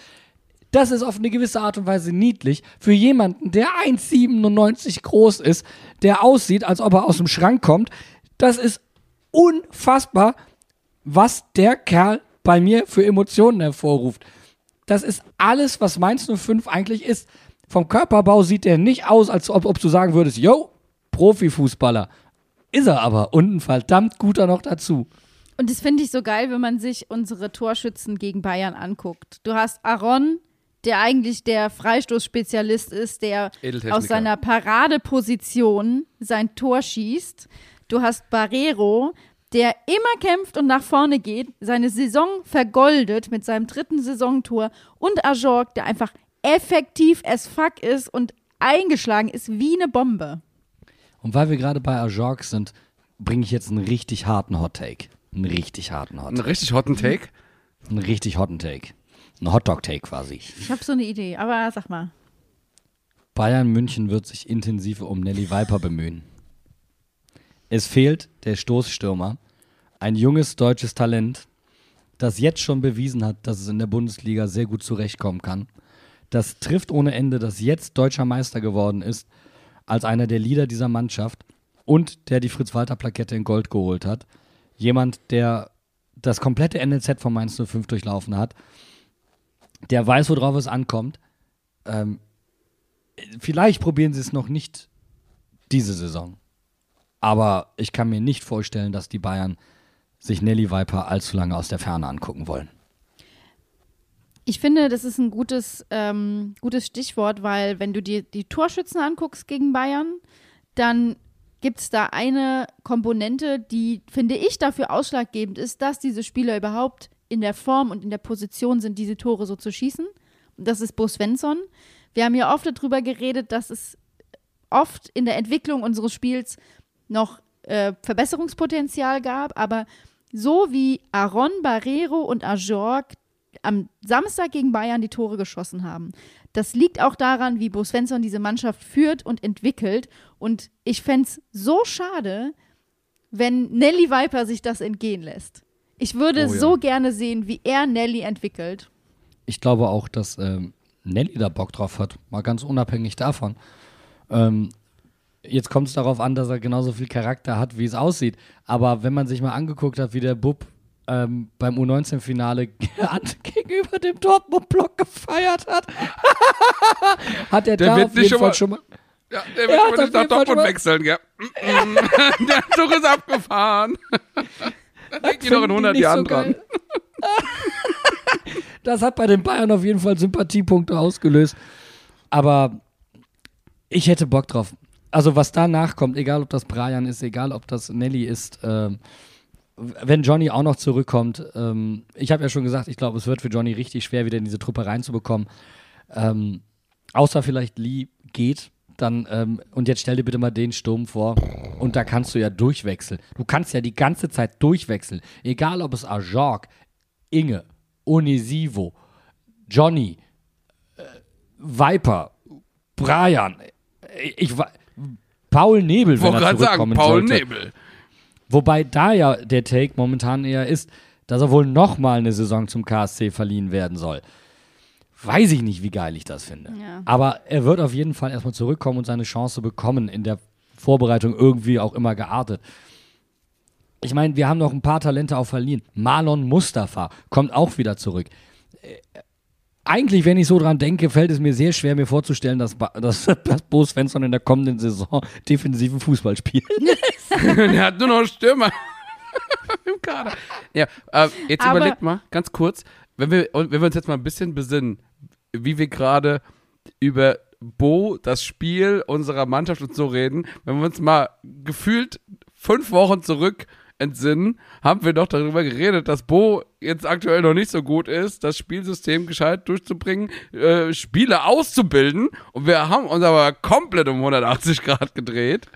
Das ist auf eine gewisse Art und Weise niedlich für jemanden, der 1,97 groß ist, der aussieht, als ob er aus dem Schrank kommt. Das ist unfassbar, was der Kerl bei mir für Emotionen hervorruft. Das ist alles, was Mainz 05 eigentlich ist. Vom Körperbau sieht er nicht aus, als ob, ob du sagen würdest, yo, Profifußballer. Ist er aber und ein verdammt guter noch dazu. Und das finde ich so geil, wenn man sich unsere Torschützen gegen Bayern anguckt. Du hast Aaron, der eigentlich der Freistoßspezialist ist, der aus seiner Paradeposition sein Tor schießt. Du hast Barrero, der immer kämpft und nach vorne geht, seine Saison vergoldet mit seinem dritten Saisontor. Und Ajorg, der einfach effektiv as fuck ist und eingeschlagen ist wie eine Bombe. Und weil wir gerade bei Ajorg sind, bringe ich jetzt einen richtig harten Hot Take. Einen richtig harten Hot Ein Take. richtig hotten Take. Einen richtig hotten Take. Ein Hotdog Take quasi. Ich habe so eine Idee, aber sag mal. Bayern München wird sich intensiv um Nelly Viper bemühen. Es fehlt der Stoßstürmer, ein junges deutsches Talent, das jetzt schon bewiesen hat, dass es in der Bundesliga sehr gut zurechtkommen kann. Das trifft ohne Ende, das jetzt deutscher Meister geworden ist, als einer der Leader dieser Mannschaft und der die Fritz-Walter-Plakette in Gold geholt hat. Jemand, der das komplette NLZ von Mainz 05 durchlaufen hat, der weiß, worauf es ankommt. Ähm, vielleicht probieren sie es noch nicht diese Saison. Aber ich kann mir nicht vorstellen, dass die Bayern sich Nelly Viper allzu lange aus der Ferne angucken wollen. Ich finde, das ist ein gutes, ähm, gutes Stichwort, weil wenn du dir die Torschützen anguckst gegen Bayern, dann gibt es da eine Komponente, die, finde ich, dafür ausschlaggebend ist, dass diese Spieler überhaupt in der Form und in der Position sind, diese Tore so zu schießen. Und das ist Bo Svensson. Wir haben ja oft darüber geredet, dass es oft in der Entwicklung unseres Spiels noch äh, Verbesserungspotenzial gab, aber so wie Aaron Barrero und Ajorg am Samstag gegen Bayern die Tore geschossen haben. Das liegt auch daran, wie Bo Svensson diese Mannschaft führt und entwickelt. Und ich fände es so schade, wenn Nelly Viper sich das entgehen lässt. Ich würde Oh ja. so gerne sehen, wie er Nelly entwickelt. Ich glaube auch, dass ähm, Nelly da Bock drauf hat, mal ganz unabhängig davon. Ähm, jetzt kommt es darauf an, dass er genauso viel Charakter hat, wie es aussieht. Aber wenn man sich mal angeguckt hat, wie der Bub ähm, beim U19-Finale gegenüber dem Dortmund-Block gefeiert hat, hat er Der da wird auf nicht jeden schon mal- Fall schon mal Ja, der Er wird aber auf nicht nach schon Dortmund mal- wechseln, gell? Mm. der Zug ist abgefahren. Da die noch in finden die 100 nicht Jahren so dran. Das hat bei den Bayern auf jeden Fall Sympathiepunkte ausgelöst. Aber ich hätte Bock drauf. Also was danach kommt, egal ob das Brian ist, egal ob das Nelly ist, ähm, wenn Johnny auch noch zurückkommt, ähm, ich habe ja schon gesagt, ich glaube, es wird für Johnny richtig schwer, wieder in diese Truppe reinzubekommen. Ähm, außer vielleicht Lee geht, dann, ähm, und jetzt stell dir bitte mal den Sturm vor, und da kannst du ja durchwechseln. Du kannst ja die ganze Zeit durchwechseln. Egal, ob es Ajorg, Inge, Onisivo, Johnny, äh, Viper, Brian, äh, ich, wa- Paul Nebel, Ich wenn wollte er gerade sagen, zurückkommen Paul sollte. Nebel. Wobei da ja der Take momentan eher ist, dass er wohl nochmal eine Saison zum KSC verliehen werden soll. Weiß ich nicht, wie geil ich das finde. Ja. Aber er wird auf jeden Fall erstmal zurückkommen und seine Chance bekommen, in der Vorbereitung irgendwie auch immer geartet. Ich meine, wir haben noch ein paar Talente auch verliehen. Marlon Mustafa kommt auch wieder zurück. Eigentlich, wenn ich so dran denke, fällt es mir sehr schwer, mir vorzustellen, dass, Ba- dass, dass Bo Svensson in der kommenden Saison defensiven Fußball spielt. Der hat nur noch Stürmer im Kader. Ja, äh, jetzt Aber- überlegt mal, ganz kurz, wenn wir, wenn wir uns jetzt mal ein bisschen besinnen, wie wir gerade über Bo, das Spiel unserer Mannschaft und so reden, wenn wir uns mal gefühlt fünf Wochen zurück entsinnen, haben wir doch darüber geredet, dass Bo jetzt aktuell noch nicht so gut ist, das Spielsystem gescheit durchzubringen, äh, Spiele auszubilden und wir haben uns aber komplett um 180 Grad gedreht.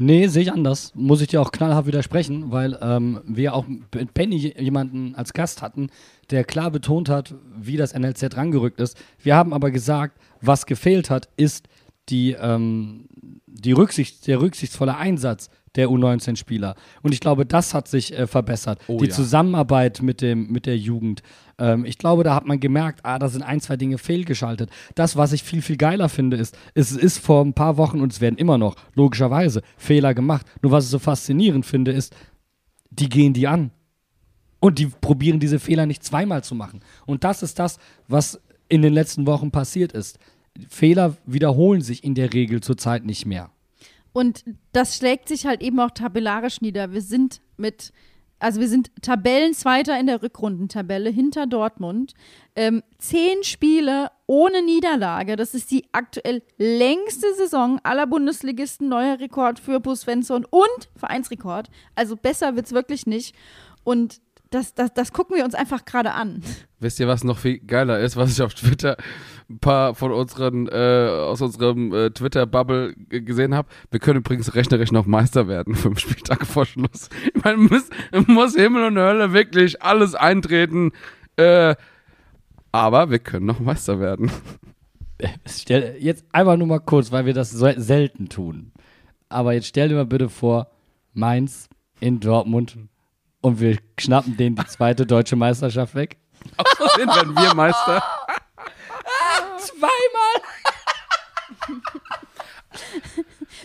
Nee, sehe ich anders. Muss ich dir auch knallhart widersprechen, weil ähm, wir auch mit Benny jemanden als Gast hatten, der klar betont hat, wie das NLZ rangerückt ist. Wir haben aber gesagt, was gefehlt hat, ist die, ähm, die Rücksicht, der rücksichtsvolle Einsatz der U19-Spieler. Und ich glaube, das hat sich äh, verbessert. Oh die ja. Zusammenarbeit mit, dem, mit der Jugend. Ähm, ich glaube, da hat man gemerkt, ah, da sind ein, zwei Dinge fehlgeschaltet. Das, was ich viel, viel geiler finde, ist, es ist vor ein paar Wochen und es werden immer noch, logischerweise, Fehler gemacht. Nur was ich so faszinierend finde, ist, die gehen die an. Und die probieren diese Fehler nicht zweimal zu machen. Und das ist das, was in den letzten Wochen passiert ist. Fehler wiederholen sich in der Regel zurzeit nicht mehr. Und das schlägt sich halt eben auch tabellarisch nieder. Wir sind mit, also wir sind Tabellenzweiter in der Rückrundentabelle hinter Dortmund. Ähm, zehn Spiele ohne Niederlage. Das ist die aktuell längste Saison aller Bundesligisten. Neuer Rekord für Bus Svensson und Vereinsrekord. Also besser wird's wirklich nicht. Und das, das, das gucken wir uns einfach gerade an. Wisst ihr, was noch viel geiler ist, was ich auf Twitter ein paar von unseren, äh, aus unserem äh, Twitter-Bubble gesehen habe? Wir können übrigens rechnerisch noch Meister werden, fünf Spieltage vor Schluss. Ich meine, muss, muss Himmel und Hölle wirklich alles eintreten. Äh, aber wir können noch Meister werden. Stell, jetzt einfach nur mal kurz, weil wir das so selten tun. Aber jetzt stell dir mal bitte vor, Mainz in Dortmund und wir schnappen denen die zweite deutsche Meisterschaft weg. Außerdem werden wir Meister. Zweimal!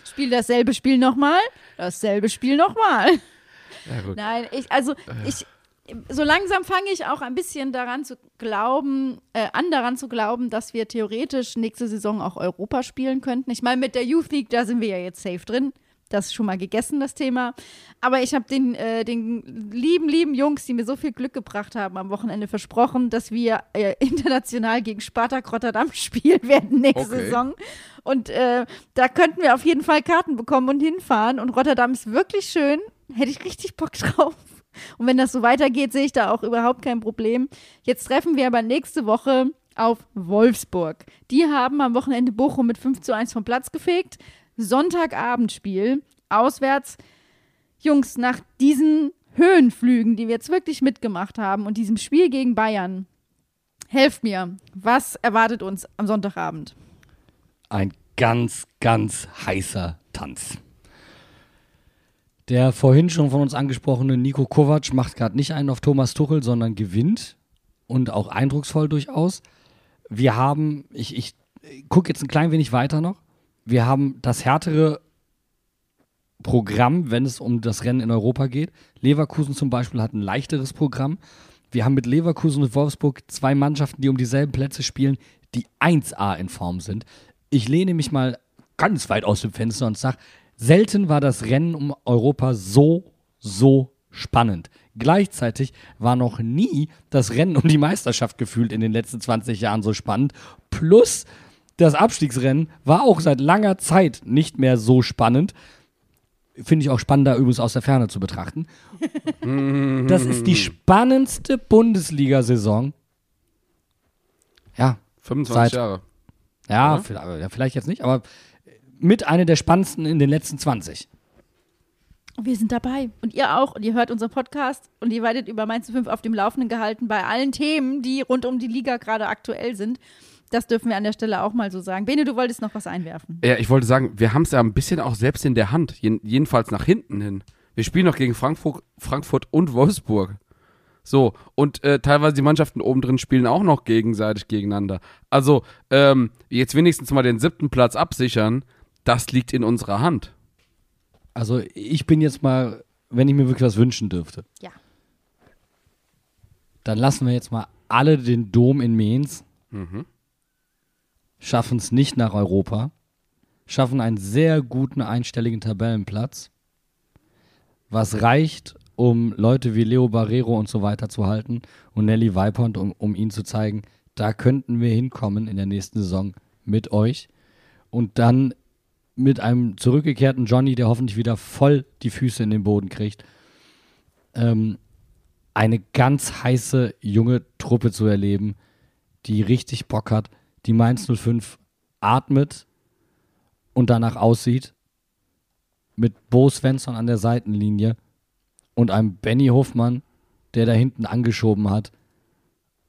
Spiel dasselbe Spiel nochmal, dasselbe Spiel nochmal. Ja, gut. Nein, ich, also ich, so langsam fange ich auch ein bisschen daran zu glauben, äh, an daran zu glauben, dass wir theoretisch nächste Saison auch Europa spielen könnten. Ich meine, mit der Youth League, da sind wir ja jetzt safe drin. Das ist schon mal gegessen, das Thema. Aber ich habe den, äh, den lieben, lieben Jungs, die mir so viel Glück gebracht haben, am Wochenende versprochen, dass wir äh, international gegen Spartak Rotterdam spielen werden nächste Okay. Saison. Und äh, da könnten wir auf jeden Fall Karten bekommen und hinfahren. Und Rotterdam ist wirklich schön. Hätte ich richtig Bock drauf. Und wenn das so weitergeht, sehe ich da auch überhaupt kein Problem. Jetzt treffen wir aber nächste Woche auf Wolfsburg. Die haben am Wochenende Bochum mit 5 zu 1 vom Platz gefegt. Sonntagabendspiel, auswärts. Jungs, nach diesen Höhenflügen, die wir jetzt wirklich mitgemacht haben und diesem Spiel gegen Bayern, helft mir. Was erwartet uns am Sonntagabend? Ein ganz, ganz heißer Tanz. Der vorhin schon von uns angesprochene Nico Kovac macht gerade nicht einen auf Thomas Tuchel, sondern gewinnt und auch eindrucksvoll durchaus. Wir haben, ich, ich gucke jetzt ein klein wenig weiter noch. Wir haben das härtere Programm, wenn es um das Rennen in Europa geht. Leverkusen zum Beispiel hat ein leichteres Programm. Wir haben mit Leverkusen und Wolfsburg zwei Mannschaften, die um dieselben Plätze spielen, die 1A in Form sind. Ich lehne mich mal ganz weit aus dem Fenster und sage, selten war das Rennen um Europa so, so spannend. Gleichzeitig war noch nie das Rennen um die Meisterschaft gefühlt in den letzten 20 Jahren so spannend. Plus das Abstiegsrennen war auch seit langer Zeit nicht mehr so spannend. Finde ich auch spannender übrigens aus der Ferne zu betrachten. das ist die spannendste Bundesliga-Saison. Ja, 25 Seit- Jahre. ja, ja, vielleicht jetzt nicht, aber mit einer der spannendsten in den letzten 20. Wir sind dabei. Und ihr auch. Und ihr hört unseren Podcast und ihr werdet über Mainz 5 auf dem Laufenden gehalten bei allen Themen, die rund um die Liga gerade aktuell sind. Das dürfen wir an der Stelle auch mal so sagen. Bene, du wolltest noch was einwerfen. Ja, ich wollte sagen, wir haben es ja ein bisschen auch selbst in der Hand. Jedenfalls nach hinten hin. Wir spielen noch gegen Frankfurt, Frankfurt und Wolfsburg. So, und äh, teilweise die Mannschaften oben drin spielen auch noch gegenseitig gegeneinander. Also, ähm, jetzt wenigstens mal den siebten Platz absichern, das liegt in unserer Hand. Also ich bin jetzt mal, wenn ich mir wirklich was wünschen dürfte, Ja. dann lassen wir jetzt mal alle den Dom in Mainz, schaffen es nicht nach Europa, schaffen einen sehr guten einstelligen Tabellenplatz, was reicht, um Leute wie Leo Barrero und so weiter zu halten und Nelly Weipont, um, um ihnen zu zeigen, da könnten wir hinkommen in der nächsten Saison mit euch. Und dann mit einem zurückgekehrten Johnny, der hoffentlich wieder voll die Füße in den Boden kriegt, ähm, eine ganz heiße junge Truppe zu erleben, die richtig Bock hat, die Mainz 05 atmet und danach aussieht, mit Bo Svensson an der Seitenlinie und einem Benny Hofmann, der da hinten angeschoben hat,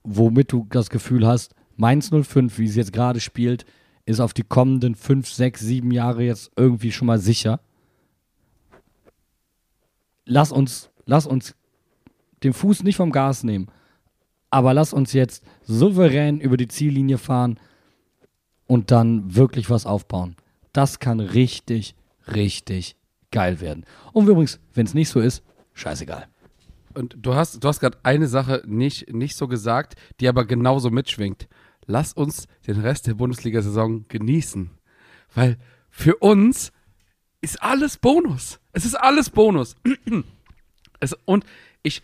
womit du das Gefühl hast, Mainz 05, wie es jetzt gerade spielt, ist auf die kommenden 5, 6, 7 Jahre jetzt irgendwie schon mal sicher. Lass uns, lass uns den Fuß nicht vom Gas nehmen, aber lass uns jetzt souverän über die Ziellinie fahren und dann wirklich was aufbauen. Das kann richtig, richtig geil werden. Und übrigens, wenn es nicht so ist, scheißegal. Und du hast, du hast gerade eine Sache nicht, nicht so gesagt, die aber genauso mitschwingt. Lass uns den Rest der Bundesliga-Saison genießen. Weil für uns ist alles Bonus. Es ist alles Bonus. Es, und ich,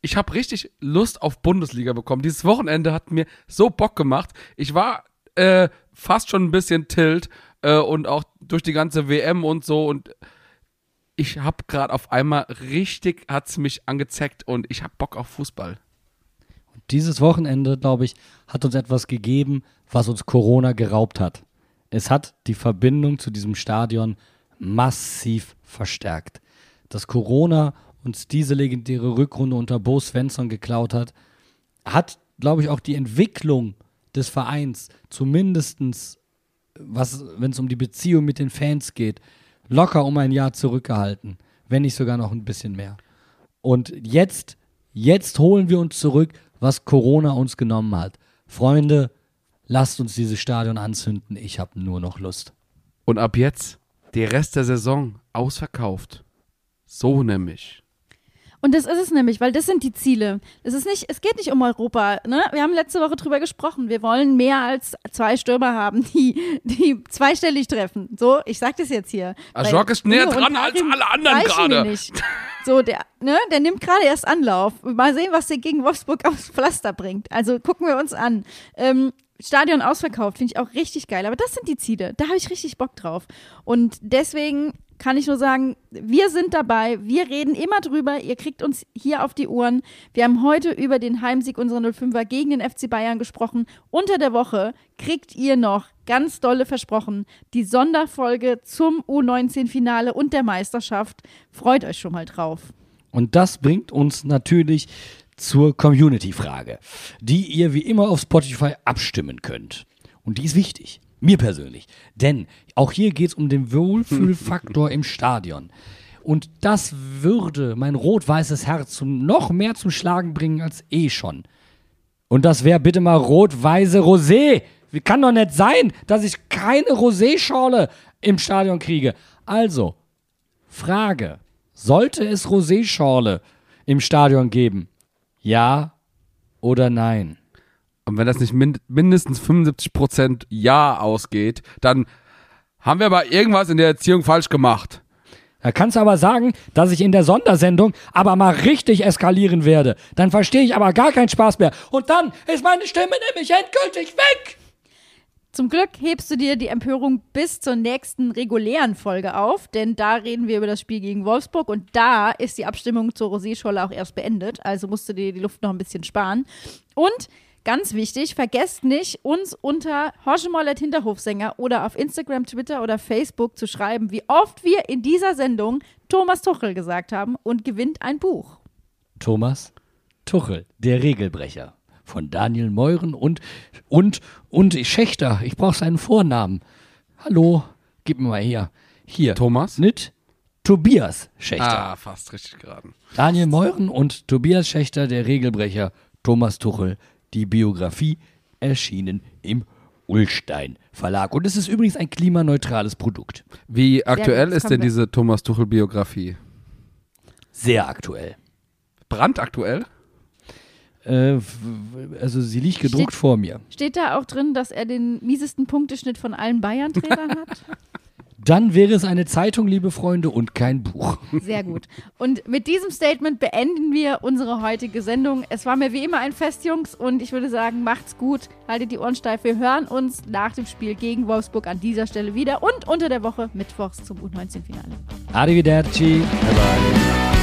ich habe richtig Lust auf Bundesliga bekommen. Dieses Wochenende hat mir so Bock gemacht. Ich war äh, fast schon ein bisschen tilt äh, und auch durch die ganze WM und so und ich habe gerade auf einmal richtig hat's mich angezeckt und ich habe Bock auf Fußball. Dieses Wochenende, glaube ich, hat uns etwas gegeben, was uns Corona geraubt hat. Es hat die Verbindung zu diesem Stadion massiv verstärkt. Dass Corona uns diese legendäre Rückrunde unter Bo Svensson geklaut hat, hat, glaube ich, auch die Entwicklung des Vereins zumindestens, wenn es um die Beziehung mit den Fans geht, locker um ein Jahr zurückgehalten, wenn nicht sogar noch ein bisschen mehr. Und jetzt, jetzt holen wir uns zurück, was Corona uns genommen hat. Freunde, lasst uns dieses Stadion anzünden. Ich habe nur noch Lust. Und ab jetzt der Rest der Saison ausverkauft. So nämlich. Und das ist es nämlich, weil das sind die Ziele. Es ist nicht, es geht nicht um Europa. Ne? Wir haben letzte Woche drüber gesprochen. Wir wollen mehr als zwei Stürmer haben, die, die zweistellig treffen. So, ich sag das jetzt hier. Ajok Weil ist näher dran als alle anderen gerade. So, der, ne, der nimmt gerade erst Anlauf. Mal sehen, was der gegen Wolfsburg aufs Pflaster bringt. Also gucken wir uns an. Ähm, Stadion ausverkauft, finde ich auch richtig geil. Aber das sind die Ziele. Da habe ich richtig Bock drauf. Und deswegen kann ich nur sagen, wir sind dabei. Wir reden immer drüber. Ihr kriegt uns hier auf die Ohren. Wir haben heute über den Heimsieg unserer 05er gegen den FC Bayern gesprochen. Unter der Woche kriegt ihr noch ganz dolle versprochen die Sonderfolge zum U19-Finale und der Meisterschaft. Freut euch schon mal drauf. Und das bringt uns natürlich zur Community-Frage, die ihr wie immer auf Spotify abstimmen könnt. Und die ist wichtig, mir persönlich. Denn auch hier geht es um den Wohlfühlfaktor im Stadion. Und das würde mein rot-weißes Herz zum, noch mehr zum Schlagen bringen als eh schon. Und das wäre bitte mal rot-weiße Rosé. Wie kann doch nicht sein, dass ich keine Rosé-Schorle im Stadion kriege. Also, Frage: Sollte es Rosé-Schorle im Stadion geben? Ja oder nein? Und wenn das nicht mind mindestens 75% Ja ausgeht, dann haben wir aber irgendwas in der Erziehung falsch gemacht. Da kannst du aber sagen, dass ich in der Sondersendung aber mal richtig eskalieren werde. Dann verstehe ich aber gar keinen Spaß mehr. Und dann ist meine Stimme nämlich endgültig weg. Zum Glück hebst du dir die Empörung bis zur nächsten regulären Folge auf, denn da reden wir über das Spiel gegen Wolfsburg und da ist die Abstimmung zur Rosé-Scholle auch erst beendet. Also musst du dir die Luft noch ein bisschen sparen. Und ganz wichtig, vergesst nicht, uns unter Horschemollet Hinterhofsänger oder auf Instagram, Twitter oder Facebook zu schreiben, wie oft wir in dieser Sendung Thomas Tuchel gesagt haben und gewinnt ein Buch. Thomas Tuchel, der Regelbrecher. Von Daniel Meuren und, und, und Schächter. Ich brauche seinen Vornamen. Hallo, gib mir mal her. Hier. Thomas? Nicht Tobias Schächter. Ah, fast richtig geraten. Daniel Meuren und Tobias Schächter, der Regelbrecher. Thomas Tuchel, die Biografie, erschienen im Ullstein Verlag. Und es ist übrigens ein klimaneutrales Produkt. Wie aktuell ist denn diese Thomas Tuchel-Biografie? Sehr aktuell. Brandaktuell? Äh, also sie liegt gedruckt Steht- vor mir. Steht da auch drin, dass er den miesesten Punkteschnitt von allen Bayern-Trainern hat? Dann wäre es eine Zeitung, liebe Freunde, und kein Buch. Sehr gut. Und mit diesem Statement beenden wir unsere heutige Sendung. Es war mir wie immer ein Fest, Jungs, und ich würde sagen, macht's gut, haltet die Ohren steif. Wir hören uns nach dem Spiel gegen Wolfsburg an dieser Stelle wieder und unter der Woche mittwochs zum U19-Finale. Arrivederci. Bye bye.